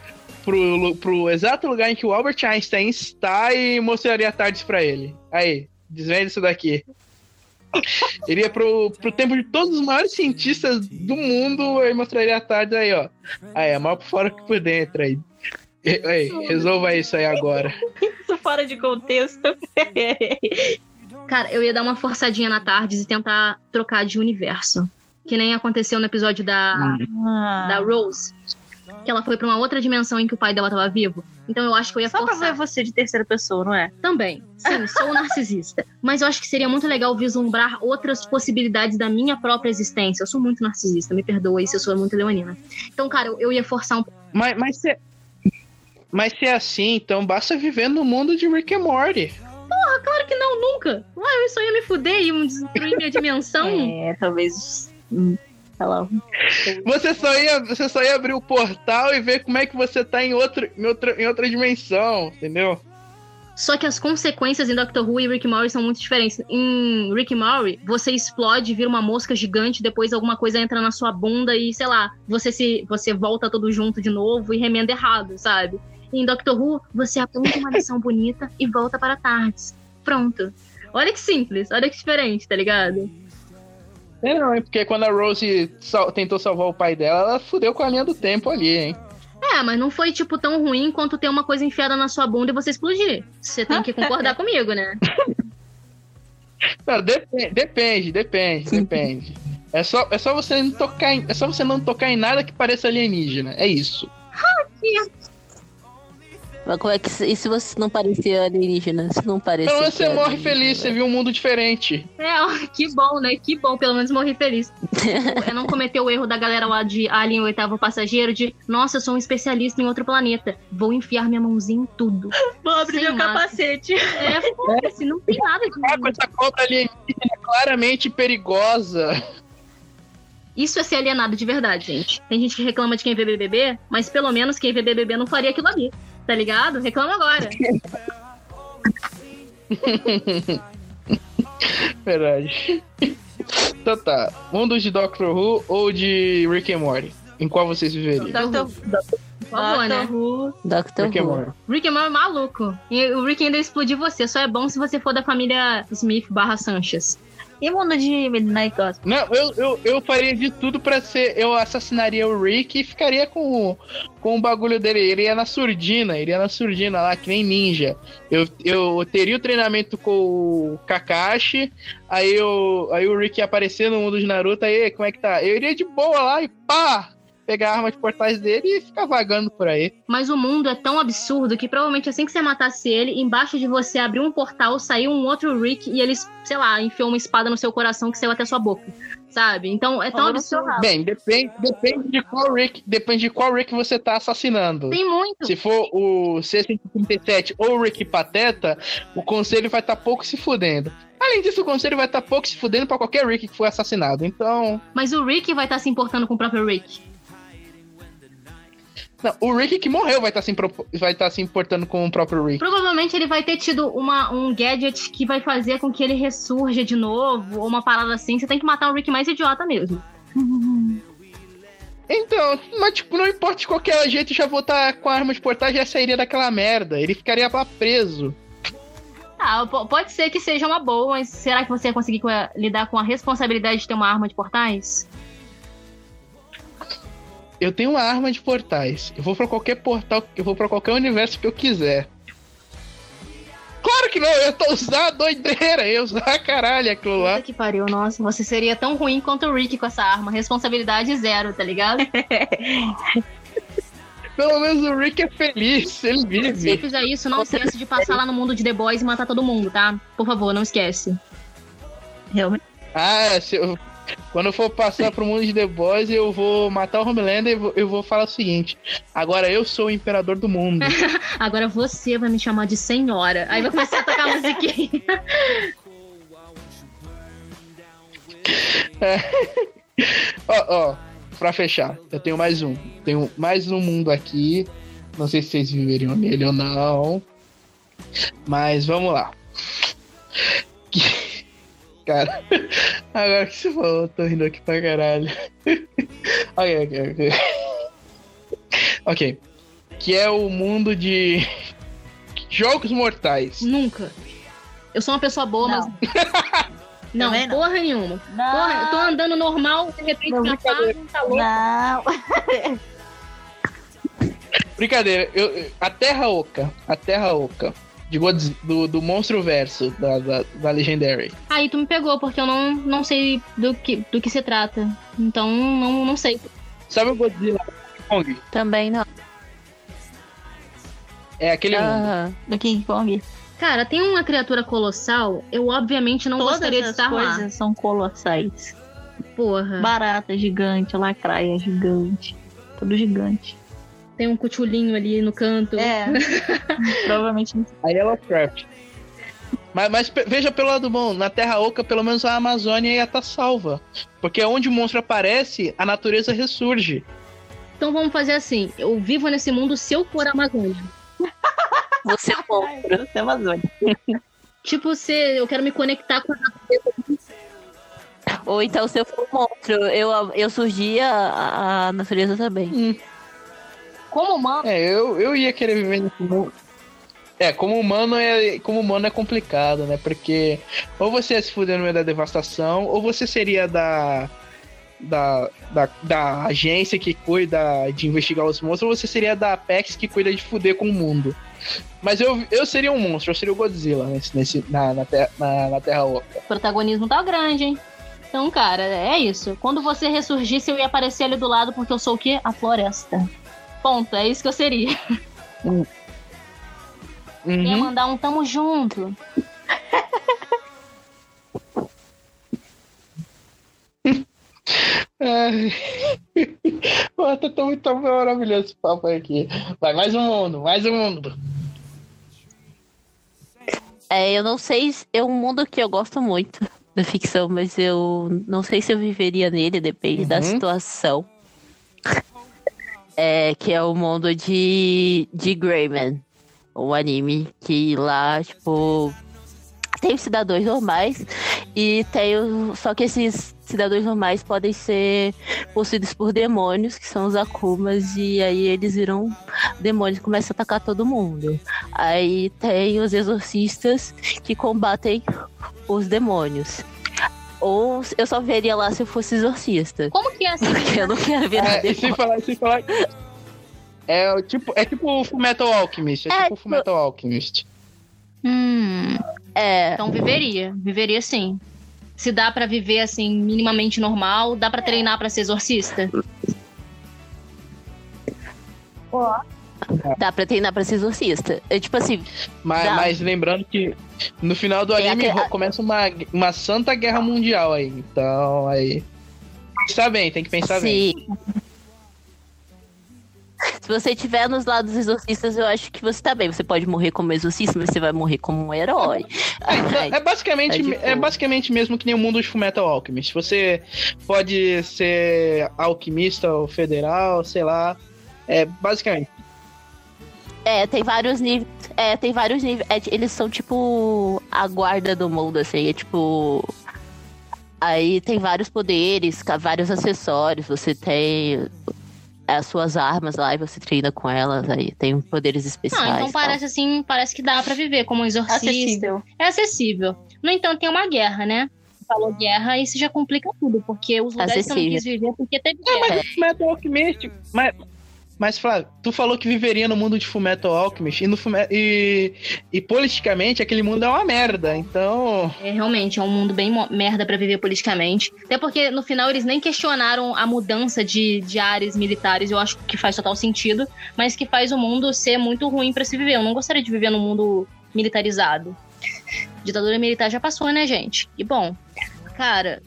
A: pro, pro exato lugar em que o Albert Einstein está e mostraria tardes pra ele. Aí, desvende isso daqui. [LAUGHS] Iria pro, pro tempo de todos os maiores cientistas do mundo e mostraria a tarde aí, ó. Aí, é maior por fora que por dentro aí. E- Aí, resolva isso aí agora.
C: Isso fora de contexto. [LAUGHS]
B: Cara, eu ia dar uma forçadinha na Tardes e tentar trocar de universo. Que nem aconteceu no episódio da,
C: Ah.
B: da Rose. Que ela foi pra uma outra dimensão em que o pai dela tava vivo. Então eu acho que eu ia
C: Só pra
B: forçar.
C: ver você de terceira pessoa, não é?
B: Também. Sim, sou narcisista. Mas eu acho que seria muito legal vislumbrar outras possibilidades da minha própria existência. Eu sou muito narcisista, me perdoa aí se eu sou muito leonina. Então, cara, eu, eu ia forçar um
A: Mas, mas, se, mas se é assim, então basta viver no mundo de Rick and Morty.
B: Claro que não, nunca. Ué, eu só ia me fuder e destruir minha [LAUGHS] dimensão.
C: É, talvez. Lá.
A: Você só ia, você só ia abrir o portal e ver como é que você tá em, outro, em, outra, em outra dimensão, entendeu?
B: Só que as consequências em Doctor Who e Rick and Morty são muito diferentes. Em Rick and Morty, você explode, vira uma mosca gigante, depois alguma coisa entra na sua bunda e, sei lá, você se você volta todo junto de novo e remenda errado, sabe? Em Doctor Who, você aprende uma lição bonita e volta para tardes. Pronto. Olha que simples, olha que diferente, tá ligado?
A: É, não, é porque quando a Rose sal- tentou salvar o pai dela, ela fudeu com a linha do tempo ali, hein?
B: É, mas não foi, tipo, tão ruim quanto ter uma coisa enfiada na sua bunda e você explodir. Você tem que concordar [LAUGHS] comigo, né?
A: Não, depende, depende, depende, depende. É só, é só você não tocar em, é só você não tocar em nada que pareça alienígena. É isso.
D: Mas como é que. E se você não parecer alienígena? Se não parecer.
A: Pelo menos você morre
D: alienígena,
A: feliz, você viu um mundo diferente.
B: É, que bom, né? Que bom, pelo menos morri feliz. [LAUGHS] Eu não cometeu o erro da galera lá de Alien, o oitavo passageiro, de nossa, eu sou um especialista em outro planeta. Vou enfiar minha mãozinha em tudo.
C: Vou abrir meu capacete.
B: É, foda-se, não tem nada de.
A: Ah, com essa cobra alienígena é claramente perigosa.
B: Isso é ser alienado de verdade, gente. Tem gente que reclama de quem vê BBB, mas pelo menos quem vê BBB não faria aquilo ali. Tá ligado? Reclama agora. [LAUGHS]
A: Verdade. Então tá. Mundo de Doctor Who ou de Rick and Morty? Em qual vocês viveriam?
C: Doctor,
B: Por favor, né?
C: Doctor Who.
D: Doctor
A: Rick and
D: Who.
A: Morty.
B: Rick and Morty é maluco. E o Rick ainda explodir você. Só é bom se você for da família Smith barra Sanchez.
C: E mundo de Midnight Gospel?
A: Não, eu, eu, eu faria de tudo pra ser. Eu assassinaria o Rick e ficaria com, com o bagulho dele. Ele ia na surdina, ele ia na surdina lá, que nem ninja. Eu, eu teria o treinamento com o Kakashi, aí, eu, aí o Rick ia aparecer no mundo de Naruto, aí como é que tá? Eu iria de boa lá e pá! Pegar a arma de portais dele e ficar vagando por aí.
B: Mas o mundo é tão absurdo que provavelmente assim que você matasse ele, embaixo de você abriu um portal, saiu um outro Rick e eles, sei lá, enfiou uma espada no seu coração que saiu até sua boca. Sabe? Então é tão absurdo.
A: Bem, depende, depende de qual Rick, depende de qual Rick você tá assassinando.
B: Tem muito.
A: Se for o C-137 ou o Rick Pateta, o conselho vai estar pouco se fudendo. Além disso, o conselho vai estar pouco se fudendo pra qualquer Rick que foi assassinado. Então.
B: Mas o Rick vai estar se importando com o próprio Rick.
A: Não, o Rick que morreu vai estar se, impro- vai estar se importando com o próprio Rick.
B: Provavelmente ele vai ter tido uma, um gadget que vai fazer com que ele ressurja de novo, ou uma parada assim. Você tem que matar o Rick mais idiota mesmo. [LAUGHS]
A: Então, mas tipo, não importa de qualquer jeito, já vou estar com a arma de portais já sairia daquela merda. Ele ficaria lá preso.
B: Ah, po- pode ser que seja uma boa, mas será que você ia conseguir lidar com a responsabilidade de ter uma arma de portais?
A: Eu tenho uma arma de portais. Eu vou pra qualquer portal, eu vou pra qualquer universo que eu quiser. Claro que não, eu ia usar a doideira, eu usar a caralho aquilo lá.
B: Puta que pariu, nossa, você seria tão ruim quanto o Rick com essa arma. Responsabilidade zero, tá ligado? [LAUGHS]
A: Pelo menos o Rick é feliz, ele
B: Se você
A: vive.
B: fizer isso, não esquece de passar lá no mundo de The Boys e matar todo mundo, tá? Por favor, não esquece.
C: Realmente.
A: Ah, se eu- quando eu for passar pro mundo de The Boys, eu vou matar o Homelander e vou- eu vou falar o seguinte: agora eu sou o imperador do mundo. [LAUGHS]
B: Agora você vai me chamar de senhora. Aí vai começar a tocar a musiquinha.
A: Ó, ó, pra fechar, eu tenho mais um. Tenho mais um mundo aqui. Não sei se vocês viveriam nele ou não. Mas vamos lá. Cara, [LAUGHS] agora que você falou, eu tô rindo aqui pra caralho. [LAUGHS] ok, ok, ok. Ok. Que é o mundo de [LAUGHS] jogos mortais.
B: Nunca. Eu sou uma pessoa boa,
C: Não.
B: mas. Não,
C: Também não.
B: porra nenhuma. Porra, eu tô andando normal, de repente
C: Não,
B: me apaga, tá louco.
C: Não.
A: Brincadeira, eu- a Terra Oca. A Terra Oca. De Godz- do, do monstro verso da, da, da Legendary.
B: Aí tu me pegou, porque eu não, não sei do que, do que se trata. Então, não, não sei.
A: Sabe o Godzilla do Kong?
D: Também não.
A: É aquele mundo.
D: Aham.
C: Do King Kong.
B: Cara, tem uma criatura colossal, eu obviamente não
C: Todas
B: gostaria de
C: as
B: estar
C: coisas
B: lá.
C: são colossais.
B: Porra.
C: Barata gigante, lacraia gigante. Tudo gigante.
B: Tem um cuchulinho ali no canto.
C: É. [LAUGHS] Provavelmente não
A: Aí é Lovecraft. Mas, mas veja pelo lado bom, na Terra Oca, pelo menos a Amazônia ia estar salva. Porque onde o monstro aparece, a natureza ressurge.
B: Então vamos fazer assim. Eu vivo nesse mundo se eu for a Amazônia. [LAUGHS]
D: Você é bom.
C: Você é Amazônia.
B: Tipo, se eu quero me conectar com a
D: Ou então, se eu for um monstro, eu, eu surgia a, a natureza também.
B: Como humano.
A: É, eu, eu ia querer viver nesse mundo. É, como humano é, como humano é complicado, né? Porque ou você ia se fuder no meio da devastação, ou você seria da, da, da, da agência que cuida de investigar os monstros, ou você seria da Apex que cuida de fuder com o mundo. Mas eu, eu seria um monstro, eu seria o Godzilla nesse, nesse, na, na, terra, na, na Terra Oca.
B: O protagonismo tá grande, hein? Então, cara, é isso. Quando você ressurgisse, eu ia aparecer ali do lado, porque eu sou o quê? A floresta. Ponto, é isso que eu seria. Eu ia
A: Uhum.
B: mandar um tamo junto. [LAUGHS]
A: Ai. Tá tão muito maravilhoso esse papo aqui. Vai, mais um mundo, mais um mundo.
D: É, eu não sei, se- é um mundo que eu gosto muito da ficção, mas eu não sei se eu viveria nele, depende da
A: Uhum.
D: situação. É, que é o mundo de, de Greyman, um anime que lá, tipo, tem os cidadãos normais e tem o, só que esses cidadãos normais podem ser possuídos por demônios, que são os Akumas, e aí eles viram demônios e começam a atacar todo mundo. Aí tem os exorcistas que combatem os demônios. Ou eu só veria lá se eu fosse exorcista.
B: Como que é assim? [LAUGHS]
D: Porque eu não quero ver nada.
A: É, e sem falar, sem falar. É tipo, é tipo o Fullmetal Alchemist. É,
D: É,
A: tipo o Fullmetal Alchemist.
B: Hum,
D: É.
B: então viveria. Viveria sim. Se dá pra viver assim, minimamente normal, dá pra treinar pra ser exorcista?
D: Dá pra treinar pra ser exorcista. É tipo assim,
A: Mas,
D: Dá.
A: mas lembrando que no final do anime ro- começa uma, uma santa guerra mundial aí. Então, aí. Pensar bem, tem que pensar bem.
D: se. Você tiver nos lados exorcistas, eu acho que você tá bem. Você pode morrer como exorcista, mas você vai morrer como um herói.
A: É,
D: Ai,
A: é basicamente,
D: é tipo-
A: é basicamente mesmo que nem o mundo de Fullmetal Alchemist. Você pode ser alquimista ou federal, sei lá. É basicamente.
D: É, tem vários níveis. É, tem vários níveis. é, eles são tipo a guarda do mundo, assim. É tipo. Aí tem vários poderes, vários acessórios. Você tem as suas armas lá e você treina com elas. Aí tem poderes especiais.
B: Não, então
D: e tal.
B: parece assim, parece que dá pra viver como um exorcista.
C: Acessível.
B: É acessível. No entanto, tem uma guerra, né? Falou guerra, isso já complica tudo, porque os lugares que eu não
D: Acessível.
B: quis viver porque teve
A: É,
B: guerra.
A: mas o Fullmetal Alchemist. Mas, mas, Flávio, tu falou que viveria no mundo de Fullmetal Alchemist e, no Fullme- e, e politicamente aquele mundo é uma merda. Então.
B: É, realmente, é um mundo bem merda pra viver politicamente. Até porque no final eles nem questionaram a mudança de, de áreas militares, eu acho que faz total sentido, mas que faz o mundo ser muito ruim pra se viver. Eu não gostaria de viver num mundo militarizado. Ditadura militar já passou, né, gente? E bom, cara,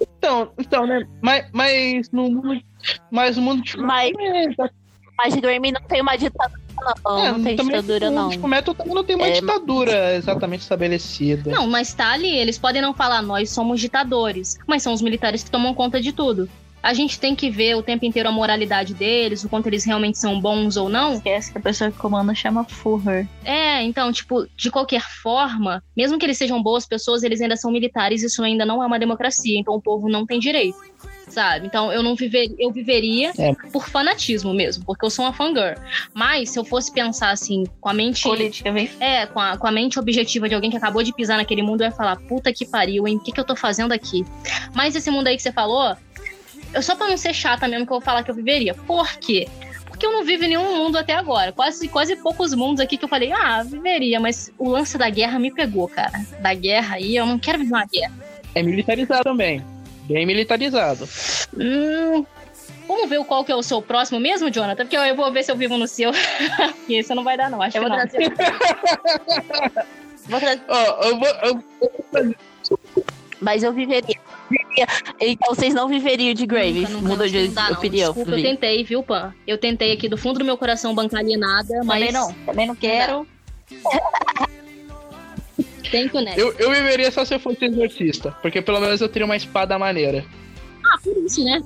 A: Então, então né? Mas, mas no mundo. Mas no mundo de
D: Mas-
A: É,
D: Mas Grammy não tem uma ditadura, não.
A: É,
D: não tem
A: também
D: ditadura,
A: o
D: não.
A: Fullmetal também não tem uma
D: É,
A: ditadura exatamente estabelecida.
B: Não, mas tá ali, eles podem não falar, nós somos ditadores, mas são os militares que tomam conta de tudo. A gente tem que ver o tempo inteiro a moralidade deles, o quanto eles realmente são bons ou não.
C: Esquece que a pessoa que comanda chama Furrer.
B: É, então, tipo, de qualquer forma, mesmo que eles sejam boas pessoas, eles ainda são militares, isso ainda não é uma democracia, então o povo não tem direito. Sabe? Então eu não viver, eu viveria
A: É.
B: por fanatismo mesmo, porque eu sou uma fangirl. Mas se eu fosse pensar assim, com a mente
C: Política bem
B: É, com a, com a mente objetiva de alguém que acabou de pisar naquele mundo, eu ia falar, puta que pariu, hein? O que, que eu tô fazendo aqui? Mas esse mundo aí que você falou, eu só pra não ser chata mesmo que eu vou falar que eu viveria. Por quê? Porque eu não vivo em nenhum mundo até agora. Quase, quase poucos mundos aqui que eu falei, ah, viveria, mas o lance da guerra me pegou, cara. Da guerra aí, eu não quero viver uma guerra.
A: É militarizado também. Bem militarizado.
B: Hum. Vamos ver qual que é o seu próximo mesmo, Jonathan? Porque eu, eu vou ver se eu vivo no seu. [LAUGHS] Porque isso não vai dar, não. Acho
C: Eu
B: que
C: vou
B: não.
C: trazer. [LAUGHS] vou trazer.
A: Ó, eu vou. eu-
D: Mas eu viveria. Então vocês não viveriam de Grave.
B: Nunca, nunca, que
D: de
B: não dá, não.
D: opinião.
B: Desculpa, eu tentei, viu, Pan? Eu tentei aqui do fundo do meu coração bancar alienada, mas
C: Também não. Também não quero. [LAUGHS]
B: tento, né?
A: Eu, eu viveria só se eu fosse exorcista. Porque pelo menos eu teria uma espada maneira.
B: Ah, por isso, né?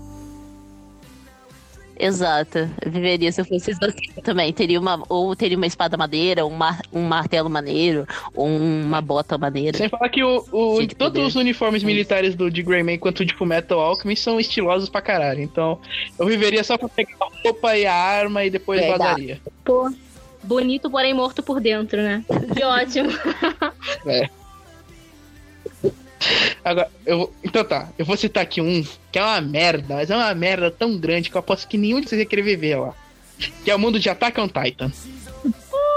D: Exato. Eu viveria se eu fosse exorcista também. Teria uma, ou teria uma espada madeira, um, mar, um martelo maneiro, ou uma bota maneira.
A: Sem falar que o, o- todos
D: poder.
A: os uniformes militares do de Greyman quanto de Fullmetal Alchemist são estilosos pra caralho. Então eu viveria só pra pegar a roupa e a arma e depois
D: Verdade.
A: vazaria.
B: Pô, bonito, porém morto por dentro, né? Que ótimo. [LAUGHS]
A: Agora, eu, então tá, eu vou citar aqui um que é uma merda, mas é uma merda tão grande que eu aposto que nenhum de vocês ia querer viver lá. Que é o mundo de Attack on Titan.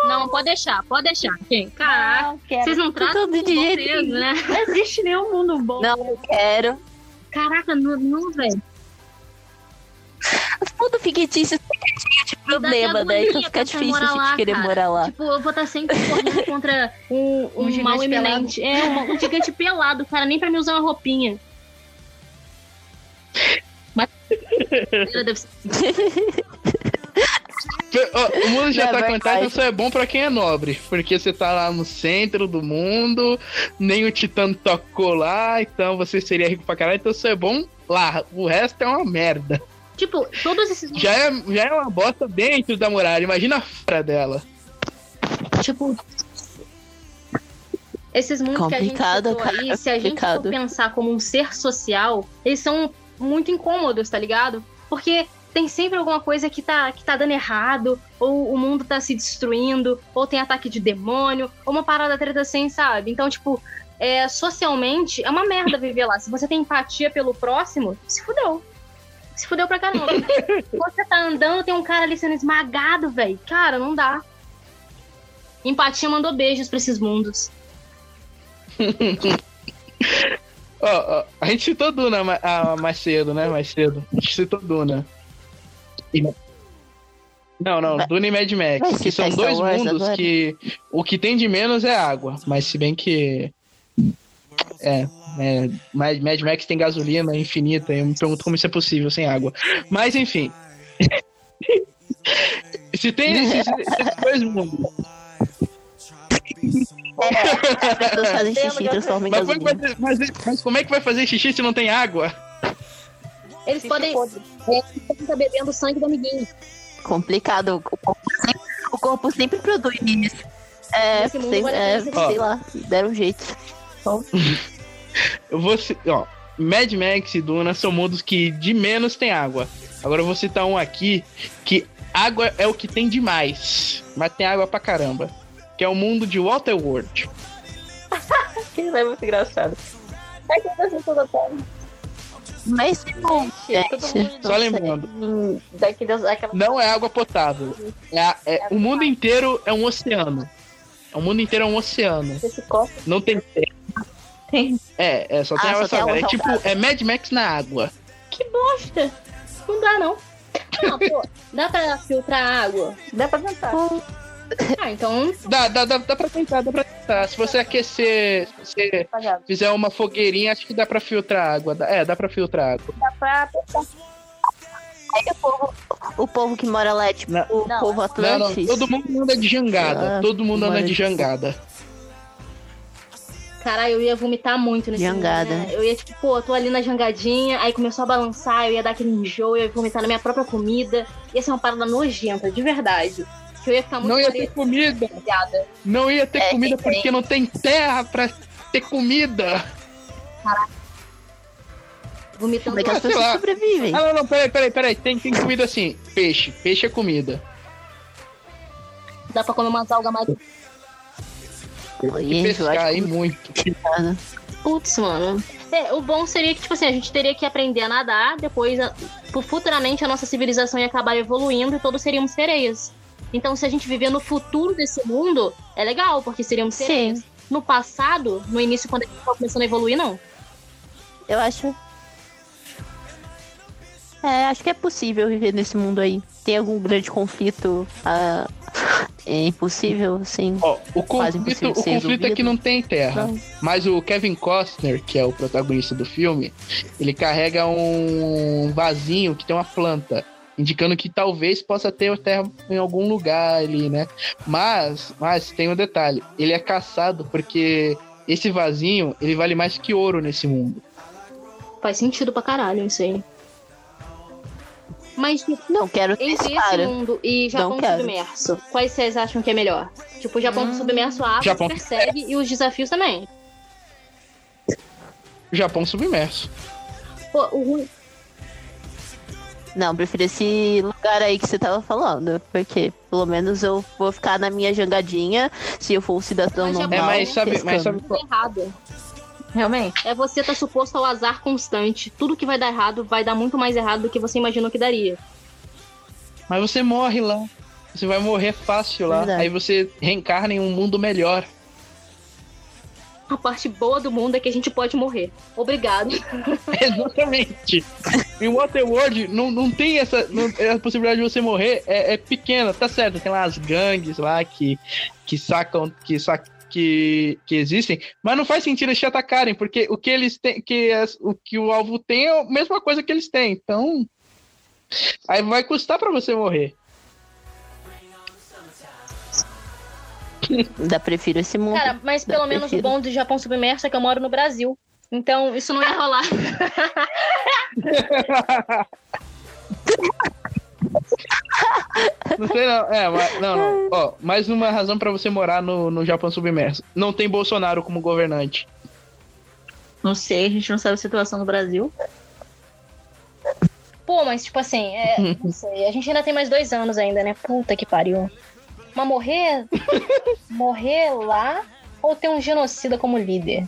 B: Não, pode deixar, pode deixar. Quem? Caraca,
C: Não
B: vocês não tratam
D: de jeito
B: peso, né?
C: Não existe nenhum mundo bom.
D: Não, eu quero.
B: Caraca, não, não velho.
D: Tudo fictício de problema, né? Então fica difícil a gente
B: lá,
D: querer
B: cara.
D: morar lá.
B: Tipo, eu vou estar sempre correndo [LAUGHS] contra um, um,
C: Um gigante
B: mal eminente. É, um, um gigante pelado, cara, nem pra me usar uma roupinha. Mas... Deve ser [LAUGHS]
A: Ó, O mundo de
D: É
A: Attack on
D: verdade.
A: Titan só é bom pra quem é nobre. Porque você tá lá no centro do mundo, nem o Titã tocou lá, então você seria rico pra caralho, então só é bom lá. O resto é uma merda.
B: Tipo, todos esses.
A: Já é, já é uma bosta dentro da muralha, imagina fora dela.
B: Tipo. Esses mundos que a
D: Complicado,
B: gente citou aí, se a gente for
D: complicado.
B: pensar como um ser social, eles são muito incômodos, tá ligado? Porque tem sempre alguma coisa que tá, que tá dando errado, ou o mundo tá se destruindo, ou tem ataque de demônio, ou uma parada treta assim, sabe? Então, tipo, é, socialmente, é uma merda viver lá. Se você tem empatia pelo próximo, se fudeu. Se fudeu pra caramba. [LAUGHS] você tá andando, tem um cara ali sendo esmagado, velho. Cara, não dá. Empatia mandou beijos pra esses mundos. [LAUGHS]
A: Ó, ó, a gente citou Duna ah, mais cedo, né? Mais cedo. A gente citou Duna. E- Não, não,
D: Vai-
A: Duna e Mad Max. Que são dois
D: Wars
A: mundos
D: agora?
A: que o que tem de menos é água. Mas se bem que. É, é Mad Mad Max tem gasolina infinita. Eu me pergunto como isso é possível sem água. Mas enfim. [LAUGHS] se tem esses, esses dois mundos.
D: Xixi
A: Mas,
D: gasolina.
A: fazer- mas- mas como é que vai fazer xixi se não tem água?
B: Eles podem. É, eles podem estar bebendo o sangue do amiguinho.
D: Complicado. O corpo sempre, o corpo sempre produz isso. É, sei, é, sei lá, deram um jeito.
A: Eu vou ó, Mad Max e Duna são mundos que de menos tem água. Agora eu vou citar um aqui que água é o que tem demais, mas tem água pra caramba. Que é o mundo de Waterworld.
C: Aquilo [LAUGHS] é muito engraçado. É que eu toda.
D: Mas
A: Só lembrando,
C: hum, daqueles, aquela
A: não é água potável. É a- é- o mundo inteiro é um oceano. O mundo inteiro é um oceano. Não tem
C: Tem.
A: É, é só tem
D: Ah,
A: água salgada. É tipo, é Mad Max na água.
B: Que bosta! Não dá, não. Não, pô, dá pra filtrar água?
C: Dá pra tentar.
B: Ah, então.
A: Dá, dá, dá, dá pra tentar, dá pra tentar. Se você aquecer, se você
C: Apagado.
A: fizer uma fogueirinha, acho que dá pra filtrar água. É, dá pra filtrar água.
C: Dá pra.
D: Aí o povo, o povo que mora lá é tipo
A: Não.
D: o povo
A: Não, não,
D: Atlantis.
A: todo mundo anda de jangada.
D: Ah,
A: todo mundo anda de- jangada.
B: Caralho, eu ia vomitar muito nesse
D: Jangada.
B: né? Eu ia, tipo, pô, eu tô ali na jangadinha, aí começou a balançar, eu ia dar aquele enjoo, eu ia vomitar na minha própria comida. Ia ser uma parada nojenta, de verdade. Que eu ia ficar muito
A: Não ia ter comida. Não ia ter
D: É,
A: comida
D: tem-
A: porque não tem terra pra ter comida.
B: Vomitando.
D: Como é que as pessoas
A: lá.
D: sobrevivem?
A: Ah, não, não, peraí, peraí, peraí. Tem, tem comida assim. Peixe. Peixe é comida.
B: Dá pra comer umas algas mais.
A: E
D: Ih,
A: pescar aí
D: que-
A: muito.
B: Putz, mano. É, o bom seria que, tipo assim, a gente teria que aprender a nadar, depois, a- fu- futuramente, a nossa civilização ia acabar evoluindo e todos seríamos sereias. Então, se a gente viver no futuro desse mundo, é legal, porque seríamos sereias.
D: Sim,
B: No passado, no início, quando a gente tava começando a evoluir, não.
D: eu acho. É, acho que é possível viver nesse mundo aí. Tem algum grande conflito? ah, é impossível, sim.
A: Ó, o conflito, o conflito é que não tem terra.
D: Não.
A: Mas o Kevin Costner, que é o protagonista do filme, ele carrega um vasinho que tem uma planta, indicando que talvez possa ter terra em algum lugar ali, né? Mas, mas tem um detalhe, ele é caçado porque esse vasinho, ele vale mais que ouro nesse mundo.
B: Faz sentido pra caralho isso aí. Mas tipo,
D: Não quero ter
B: entre esse
D: cara.
B: mundo e Japão
D: Não quero.
B: submerso, quais vocês acham que é melhor? Tipo, o Japão
D: Hum.
B: submerso a água
A: Japão
B: persegue e os desafios também.
A: Japão submerso.
B: Pô, o ruim.
D: Não, prefiro esse lugar aí que você tava falando. Porque pelo menos eu vou ficar na minha jangadinha se eu for um cidadão
B: Mas
D: normal.
A: É, mas sabe, mas sabe
B: errado.
C: Realmente.
B: É você tá suposto ao azar constante. Tudo que vai dar errado vai dar muito mais errado do que você imaginou que daria.
A: Mas você morre lá. Você vai morrer fácil lá.
D: Verdade.
A: Aí você reencarna em um mundo melhor.
B: A parte boa do mundo é que a gente pode morrer. Obrigado. [LAUGHS]
A: Exatamente. Em Waterworld não, não tem essa. não- a possibilidade de você morrer é, é pequena, tá certo. Tem lá as gangues lá que, que sacam. Que, sac, que, que existem, mas não faz sentido eles te atacarem, porque o que eles têm. Que as- o que o alvo tem é a mesma coisa que eles têm. Então. Aí vai custar pra você morrer. [LAUGHS]
D: Ainda prefiro esse mundo.
B: Cara, mas pelo menos o
D: prefiro.
B: bom do Japão submerso é que eu moro no Brasil. Então isso não ia rolar. [LAUGHS] [LAUGHS]
A: Não sei não. É, mas, não, não. [LAUGHS] Ó, mais uma razão pra você morar no, no Japão submerso. Não tem Bolsonaro como governante.
C: Não sei, a gente não sabe a situação no Brasil.
B: Pô, mas tipo assim, é, [LAUGHS] não sei. A gente ainda tem mais dois anos ainda, né? Puta que pariu. Mas morrer. [LAUGHS] morrer lá ou ter um genocida como líder?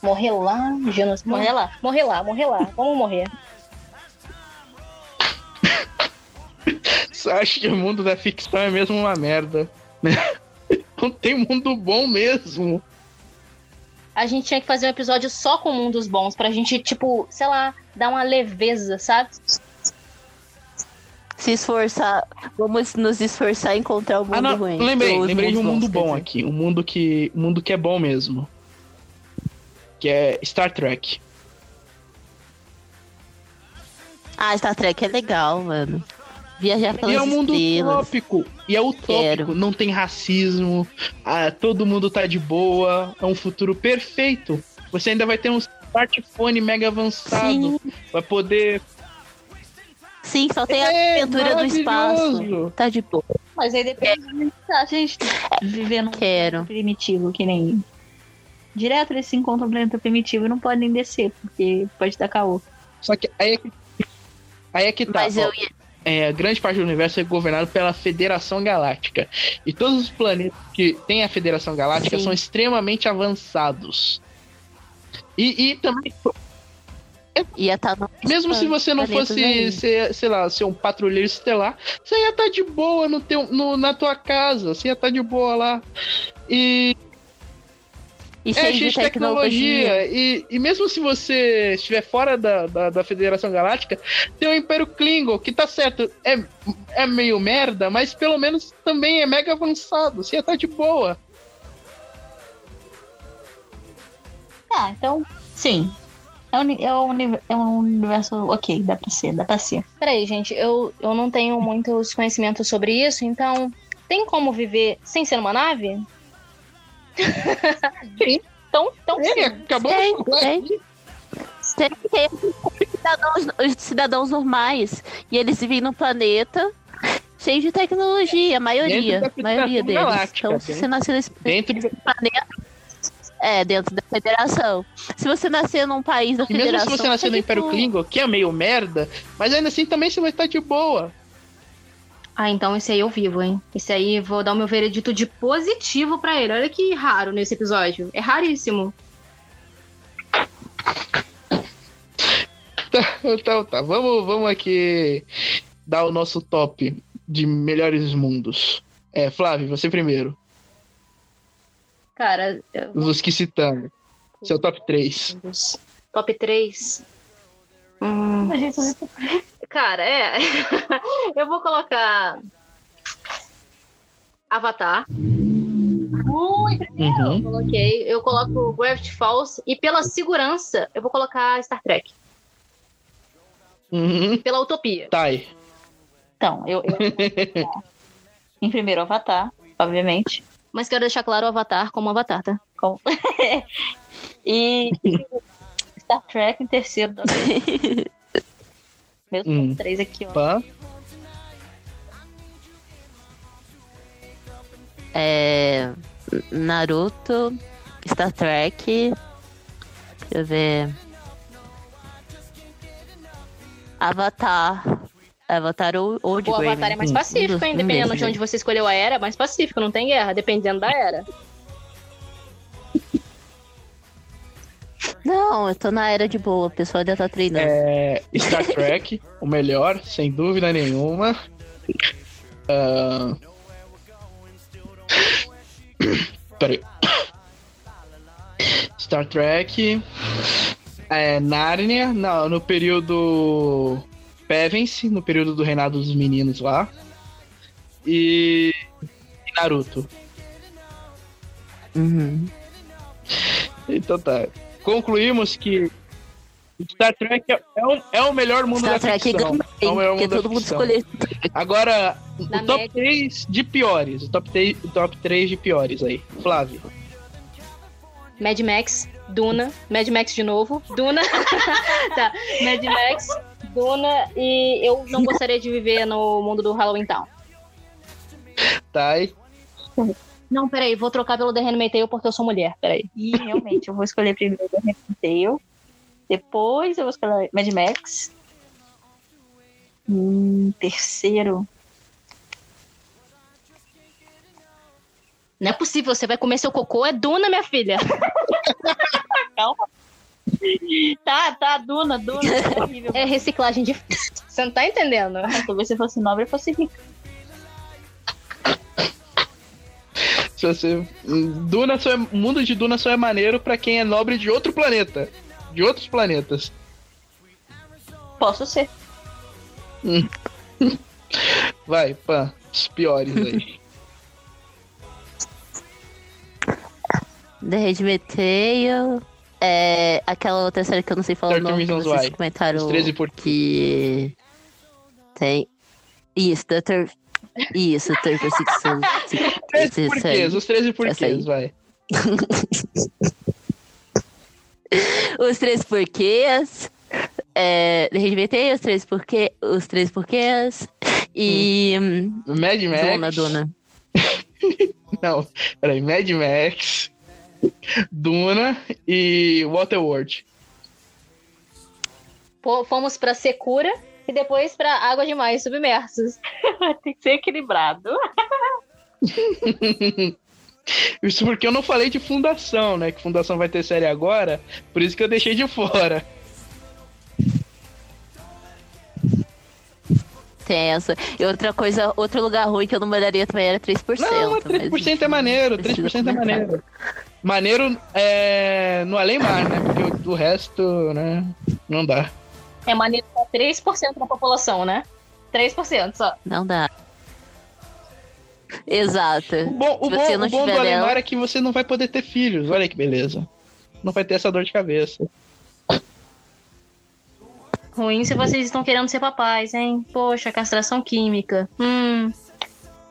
B: Morrer lá, genocídio.
C: Morrer lá.
B: Morrer lá, morrer lá. Vamos morrer.
A: Só [LAUGHS] acho que o mundo da ficção é mesmo uma merda. né? [LAUGHS] Não tem mundo bom mesmo.
B: A gente tinha que fazer um episódio só com mundos bons, pra gente, tipo, sei lá, dar uma leveza, sabe?
D: Se esforçar, vamos nos esforçar em encontrar o mundo
A: Ah, não,
D: ruim.
A: lembrei, lembrei de um mundo
D: bons,
A: bom aqui. Um mundo que, um mundo que é bom mesmo. Que é Star Trek.
D: Ah, Star Trek é legal, mano. Viajar pelas
A: E é um mundo
D: estrelas.
A: utópico. E é utópico.
D: Quero.
A: Não tem racismo. ah, todo mundo tá de boa. É um futuro perfeito. Você ainda vai ter um smartphone mega avançado.
D: Sim,
A: Vai poder.
D: sim, só tem a
A: É
D: aventura do espaço. Tá de boa.
C: Mas aí depende de a gente viver num
D: Quero.
C: primitivo, que nem. Direto eles se encontram no planeta primitivo e não podem descer, porque pode dar caô.
A: Só que aí é que, aí é que tá.
D: Mas
A: ó.
D: eu ia.
A: É, grande parte do universo é governado pela Federação Galáctica. E todos os planetas que tem a Federação Galáctica
D: Sim.
A: são extremamente avançados. E, e também,
D: Ia estar no.
A: mesmo se você não fosse, ser, sei lá, ser um patrulheiro estelar, você ia estar de boa no teu, no, na tua casa, você ia estar de boa lá. E
D: E
A: é
D: cheio de tecnologia.
A: tecnologia. E, e mesmo se você estiver fora da, da, da Federação Galáctica, tem o Império Klingon, que tá certo, é, é meio merda, mas pelo menos também é mega avançado. Você estar de boa.
C: Ah, então, sim. É um, é, um, é um universo ok, dá pra ser, dá pra ser.
B: Peraí, gente, eu, eu não tenho muitos conhecimentos sobre isso, então tem como viver sem ser uma nave?
A: Sim.
B: Então,
A: É,
B: sim.
A: acabou
D: Tem,
A: de.
D: Tem, tem cidadãos, os cidadãos normais. E eles vivem no planeta cheio de tecnologia, a maioria. A maioria
A: Federação
D: deles.
A: Galáctica,
D: Então, se você nascer nesse
A: Dentro de...
D: planeta. É, dentro da federação. Se você nascer num país da
A: E mesmo se
D: federação.
A: você nascer no Império. Klingon, que é meio merda, mas ainda assim também você vai estar de boa.
B: Ah, então esse aí eu vivo, hein? Esse aí vou dar o meu veredito de positivo pra ele. Olha que raro nesse episódio. É raríssimo. [LAUGHS]
A: Então tá, vamos, vamos aqui dar o nosso top de melhores mundos. É, Flávio, você primeiro.
B: Cara, eu-
A: Os que citamos. Seu top 3.
B: top 3. Hum, [LAUGHS] cara, é. [LAUGHS] eu vou colocar. Avatar.
C: Ui,
A: Uhum.
B: Coloquei. Eu coloco Gravity Falls. E pela segurança, eu vou colocar Star Trek.
A: Uhum.
B: Pela utopia.
A: Tai.
C: Então, eu, eu [LAUGHS] em primeiro Avatar, obviamente.
B: Mas quero deixar claro o Avatar como Avatar, tá?
C: Com... e Star Trek em terceiro também. [LAUGHS] Meu top
A: Hum.
C: 3 aqui, ó.
A: Pá.
D: É, Naruto, Star Trek. Deixa eu ver. Avatar. Avatar ou, ou de
B: O Avatar é mais
D: né?
B: pacífico, hein?
D: um
B: Dependendo de onde você escolheu a era, é mais pacífico, não tem guerra, dependendo da era.
D: Não, eu tô na era de boa, o pessoal ainda tá treinando.
A: É, Star Trek, o melhor, sem dúvida nenhuma. Ah, Peraí. Star Trek. É, Narnia, no, no período Pevensey, no período do reinado dos meninos lá. E, e Naruto.
D: Uhum.
A: Então tá. Concluímos que Star Trek é, é o, é o melhor mundo
D: Star
A: da
D: Trek
A: ficção.
D: ganhou
A: É o melhor mundo da
D: todo mundo escolheu.
A: Agora,
B: Na
A: o top
B: média.
A: 3 de piores. O top 3, o top 3 de piores aí. Flávio.
B: Mad Max, Duna, Mad Max de novo, Duna, [LAUGHS] tá, Mad Max, Duna e eu não gostaria de viver no mundo do Halloween Town.
A: Tai.
B: Não, peraí, vou trocar pelo The Handmaid's Tale porque eu sou mulher, peraí.
C: E realmente, eu vou escolher primeiro o Tale. Depois eu vou escolher Mad Max. Hum, terceiro.
B: Não é possível, você vai comer seu cocô, é Duna, minha filha. [LAUGHS]
C: calma. Tá, tá, Duna, Duna. É. [LAUGHS]
B: É reciclagem de. Você não tá entendendo?
C: Talvez se fosse nobre, fosse rica.
A: Se você... Duna só é... O mundo de Duna só é maneiro pra quem é nobre de outro planeta. De outros planetas.
C: Posso ser. [LAUGHS]
A: Vai, pã. Os piores aí.
D: The Handmaid's Tale. É, aquela outra série que eu não sei falar o
A: 13
D: nome, que vocês
A: Why.
D: comentaram
A: Os 13 porquês.
D: que tem... Isso, The Third... Isso, Third Persecution.
A: 13 porquês, os 13
D: Essa aí.
A: porquês, vai. [LAUGHS]
D: Os três porquês. É, Tale, os três porquê, os três porquês. E... hum,
A: Mad Max.
D: Dona, Dona. [LAUGHS]
A: Não, peraí. Mad Max. Duna e Waterworld.
B: Pô, Fomos pra Secura e depois pra Água Demais Submersos. [LAUGHS]
C: Tem que ser equilibrado. [LAUGHS]
A: Isso porque eu não falei de Fundação, né? Que Fundação vai ter série agora, por isso que eu deixei de fora.
D: Tem essa. E outra coisa, outro lugar ruim que eu não mandaria também era 3%.
A: Não, mas
D: mas
A: 3% é maneiro,
D: precisa
A: 3% é
D: comentar.
A: maneiro. Maneiro é no além mar, né? Porque o, o resto, né? Não dá.
B: É maneiro pra 3% da população, né? 3% só.
D: Não dá. Exato.
A: O bom, o bom, o bom do
D: tiver
A: além
D: nela-
A: mar é que você não vai poder ter filhos. Olha que beleza. Não vai ter essa dor de cabeça.
B: Ruim se vocês estão querendo ser papais, hein? Poxa, castração química. Hum.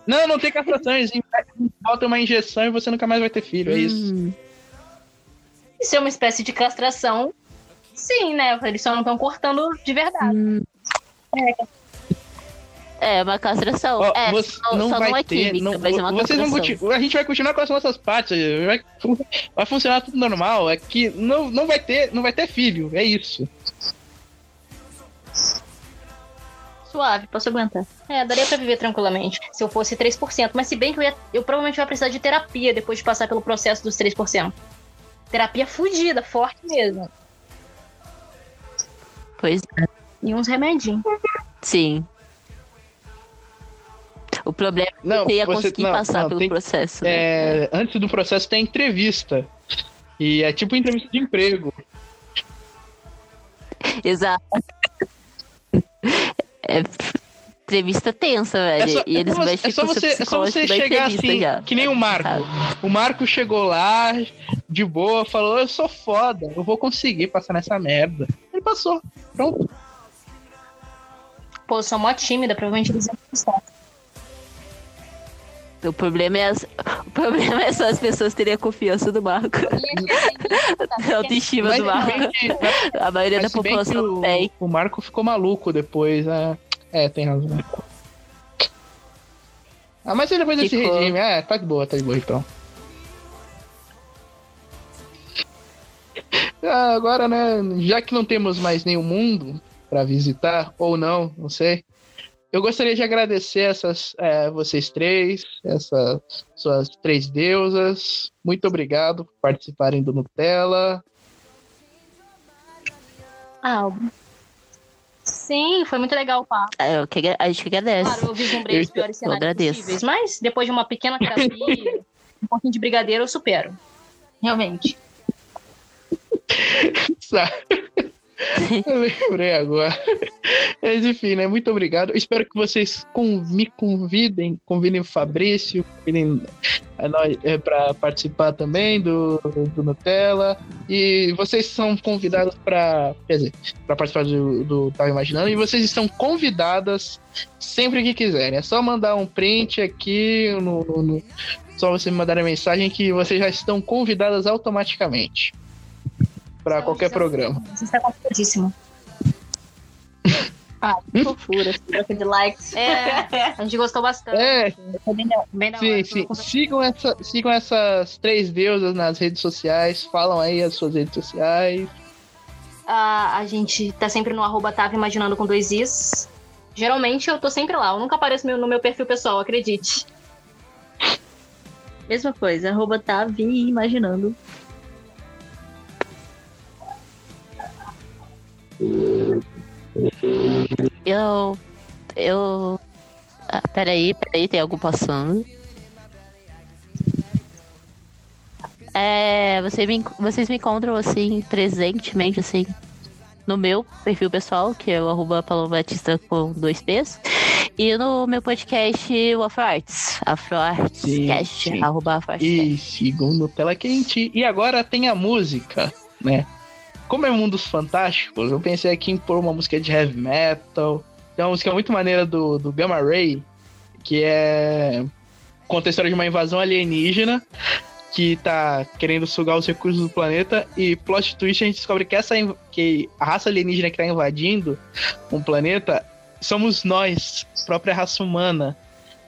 A: Não, não tem castração. Eles botam uma injeção e você nunca mais vai ter filho. É isso.
D: Hum,
B: Isso é uma espécie de castração. Sim, né? Eles só não estão cortando de verdade.
D: hum. É, uma castração.
A: Ó,
D: é,
A: você
D: só,
A: não
D: só
A: vai
D: não é
A: ter.
D: química,
A: não-
D: mas é uma
A: vocês vão
D: castração.
A: continuar, a gente vai continuar com as nossas partes. Vai, vai funcionar tudo normal. É que não, não vai ter, não vai ter filho. É isso.
B: Suave, posso aguentar. É, daria pra viver tranquilamente se eu fosse 3%. Mas se bem que eu, ia, eu provavelmente ia precisar de terapia depois de passar pelo processo dos 3%. Terapia fudida, forte mesmo.
D: Pois é,
B: E uns remedinhos.
D: sim. O problema é que
A: Não,
D: você ia
A: você-
D: conseguir
A: não,
D: passar
A: não,
D: pelo
A: tem-
D: processo. né?
A: É, antes do processo tem entrevista. E é tipo entrevista de emprego.
D: Exato. É entrevista tensa, velho.
A: É só,
D: e eles
A: é só você- é só você, é só chegar assim,
D: já.
A: que nem o Marco.
D: Sabe?
A: O Marco chegou lá, de boa, falou: Eu sou foda, eu vou conseguir passar nessa merda. Ele passou. Pronto.
B: Pô, eu sou mó tímida, provavelmente eles iam gostar.
D: O problema é, as- o problema é só as pessoas terem a confiança do Marco. [LAUGHS] A autoestima
A: Mas
D: do Marco.
A: que,
D: A maioria da população
A: o,
D: tem.
A: o Marco ficou maluco depois, né? É, tem razão. Ah, mas e depois desse
D: Ficou.
A: regime? É, tá de boa, tá de boa então. Ah, agora, né, já que não temos mais nenhum mundo pra visitar, ou não, não sei. Eu gostaria de agradecer essas, é, vocês três, essas suas três deusas. Muito obrigado por participarem do Nutella.
B: Ah, sim, foi muito legal o papo.
D: É, eu que a gente que agradece.
B: Claro, eu vislumbrei
A: Eu
B: os piores cenários
D: agradeço.
B: possíveis, mas depois de uma pequena terapia, [LAUGHS] um pouquinho de brigadeiro, eu supero. Realmente.
A: Sabe? [LAUGHS] [LAUGHS] Eu lembrei agora. Mas enfim, né? Muito obrigado. Espero que vocês me convidem, convidem o Fabrício, convidem a nós é, para participar também do, do Nutella. E vocês são convidados para, quer dizer, para participar do, do Tava Imaginando. E vocês estão convidadas sempre que quiserem. É só mandar um print aqui no, no- no- só você me mandar a mensagem que vocês já estão convidadas automaticamente para qualquer programa.
B: Você está convidadíssimo. [LAUGHS] Ah, que fofura, troca de likes. É, a gente gostou bastante.
A: É,
B: bem bem
A: sim,
B: hora.
A: sim. Sigam, essa, sigam essas três deusas nas redes sociais. Falam aí as suas redes sociais.
B: Ah, a gente tá sempre no arroba tava imaginando com dois is. Geralmente eu tô sempre lá, eu nunca apareço meu- no meu perfil pessoal, acredite.
C: Mesma coisa, arroba vi imaginando.
D: Eu. Eu. Ah, peraí, peraí, tem algo passando. É, você me, vocês me encontram assim, presentemente, assim, no meu perfil pessoal, que é o arroba Batista com dois P's. E no meu podcast, o AfroArts. AfroArtsCast, arroba AfroArts.
A: E segundo Tela Quente. E agora tem a música, né? Como é Mundos Fantásticos, eu pensei aqui em pôr uma música de heavy metal. Tem uma música muito maneira do, do Gamma Ray, que é conta a história de uma invasão alienígena que tá querendo sugar os recursos do planeta e plot twist a gente descobre que essa que a raça alienígena que tá invadindo um planeta somos nós, própria raça humana,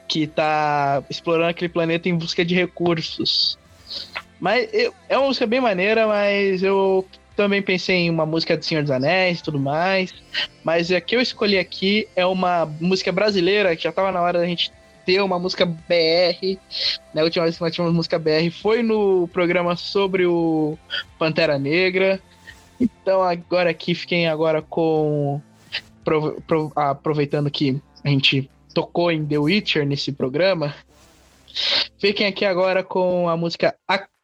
A: que tá explorando aquele planeta em busca de recursos. Mas eu, é uma música bem maneira, mas eu também pensei em uma música do Senhor dos Anéis e tudo mais. Mas a que eu escolhi aqui é uma música brasileira que já tava na hora da gente ter uma música BR. Né? A última vez que nós tivemos música BR foi no programa sobre o Pantera Negra. Então agora aqui fiquem agora com. Aproveitando que a gente tocou em The Witcher nesse programa. Fiquem aqui agora com a música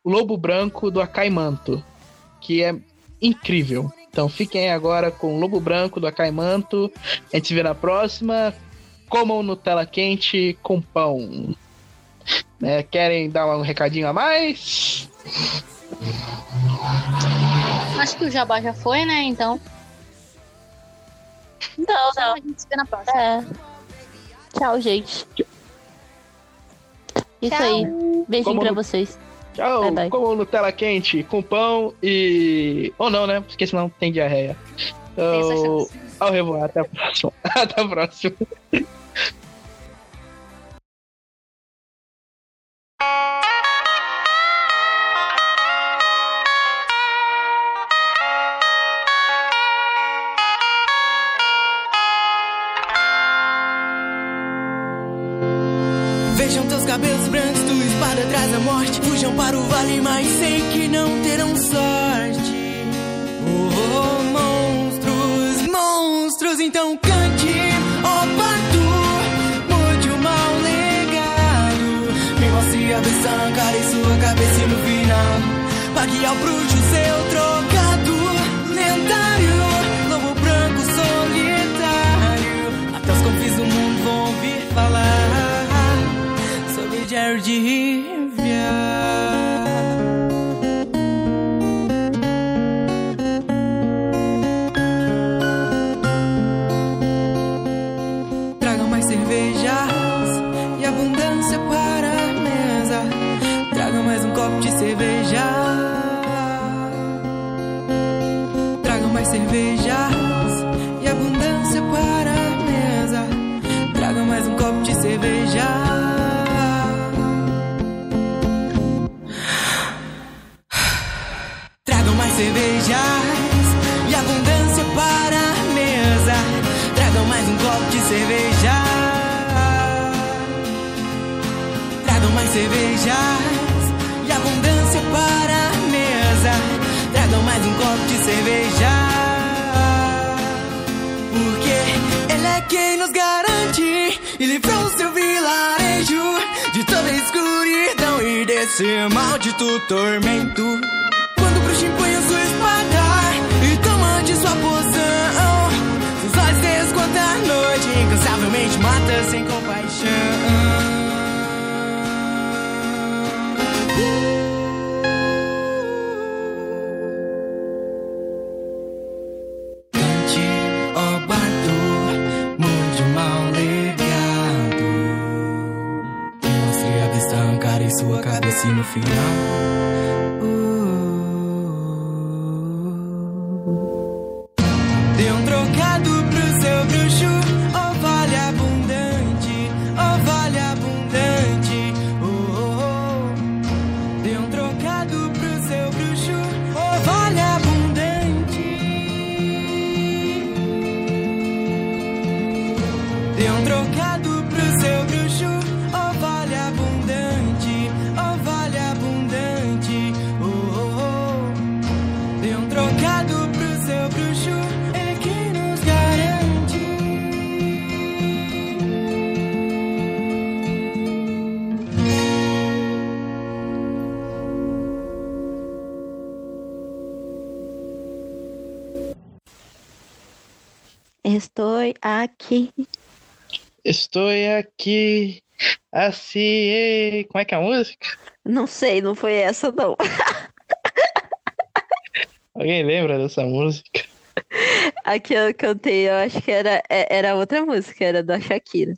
A: Lobo Branco do Acaimanto, que é incrível. Então fiquem agora com Lobo Branco do Acaimanto. A gente se vê na próxima comam Nutella quente com pão. Né, querem dar um recadinho a mais?
B: Acho que o jabá já foi, né? Então.
D: Não, não.
B: A gente se vê na próxima.
D: É. Tchau, gente. Isso
B: Tchau.
D: aí. Beijinho
A: Como
D: pra
A: no-
D: vocês.
A: Tchau,
D: Bye,
A: comam Nutella quente com pão e. Ou não, né? Porque senão tem diarreia. Então, ao revoir, até a próxima. [LAUGHS] até a próxima. [LAUGHS]
E: não terão sorte. Oh, oh, monstros, monstros, então cante, ó pato, mude o mau legado. Me mostre a beçanca e sua cabeça no final. Pague ao bruxo e livrou seu vilarejo de toda a escuridão e desse maldito tormento. Quando o bruxo empunha sua espada e toma de sua poção, seus olhos descontam a noite, incansavelmente mata sem compaixão. Final.
D: Aqui.
A: Estou aqui. Assim. Como é que é a música?
D: Não sei, não foi essa, não. [LAUGHS]
A: Alguém lembra dessa música? [LAUGHS]
D: A que eu cantei, eu acho que era, é- era outra música, era da Shakira.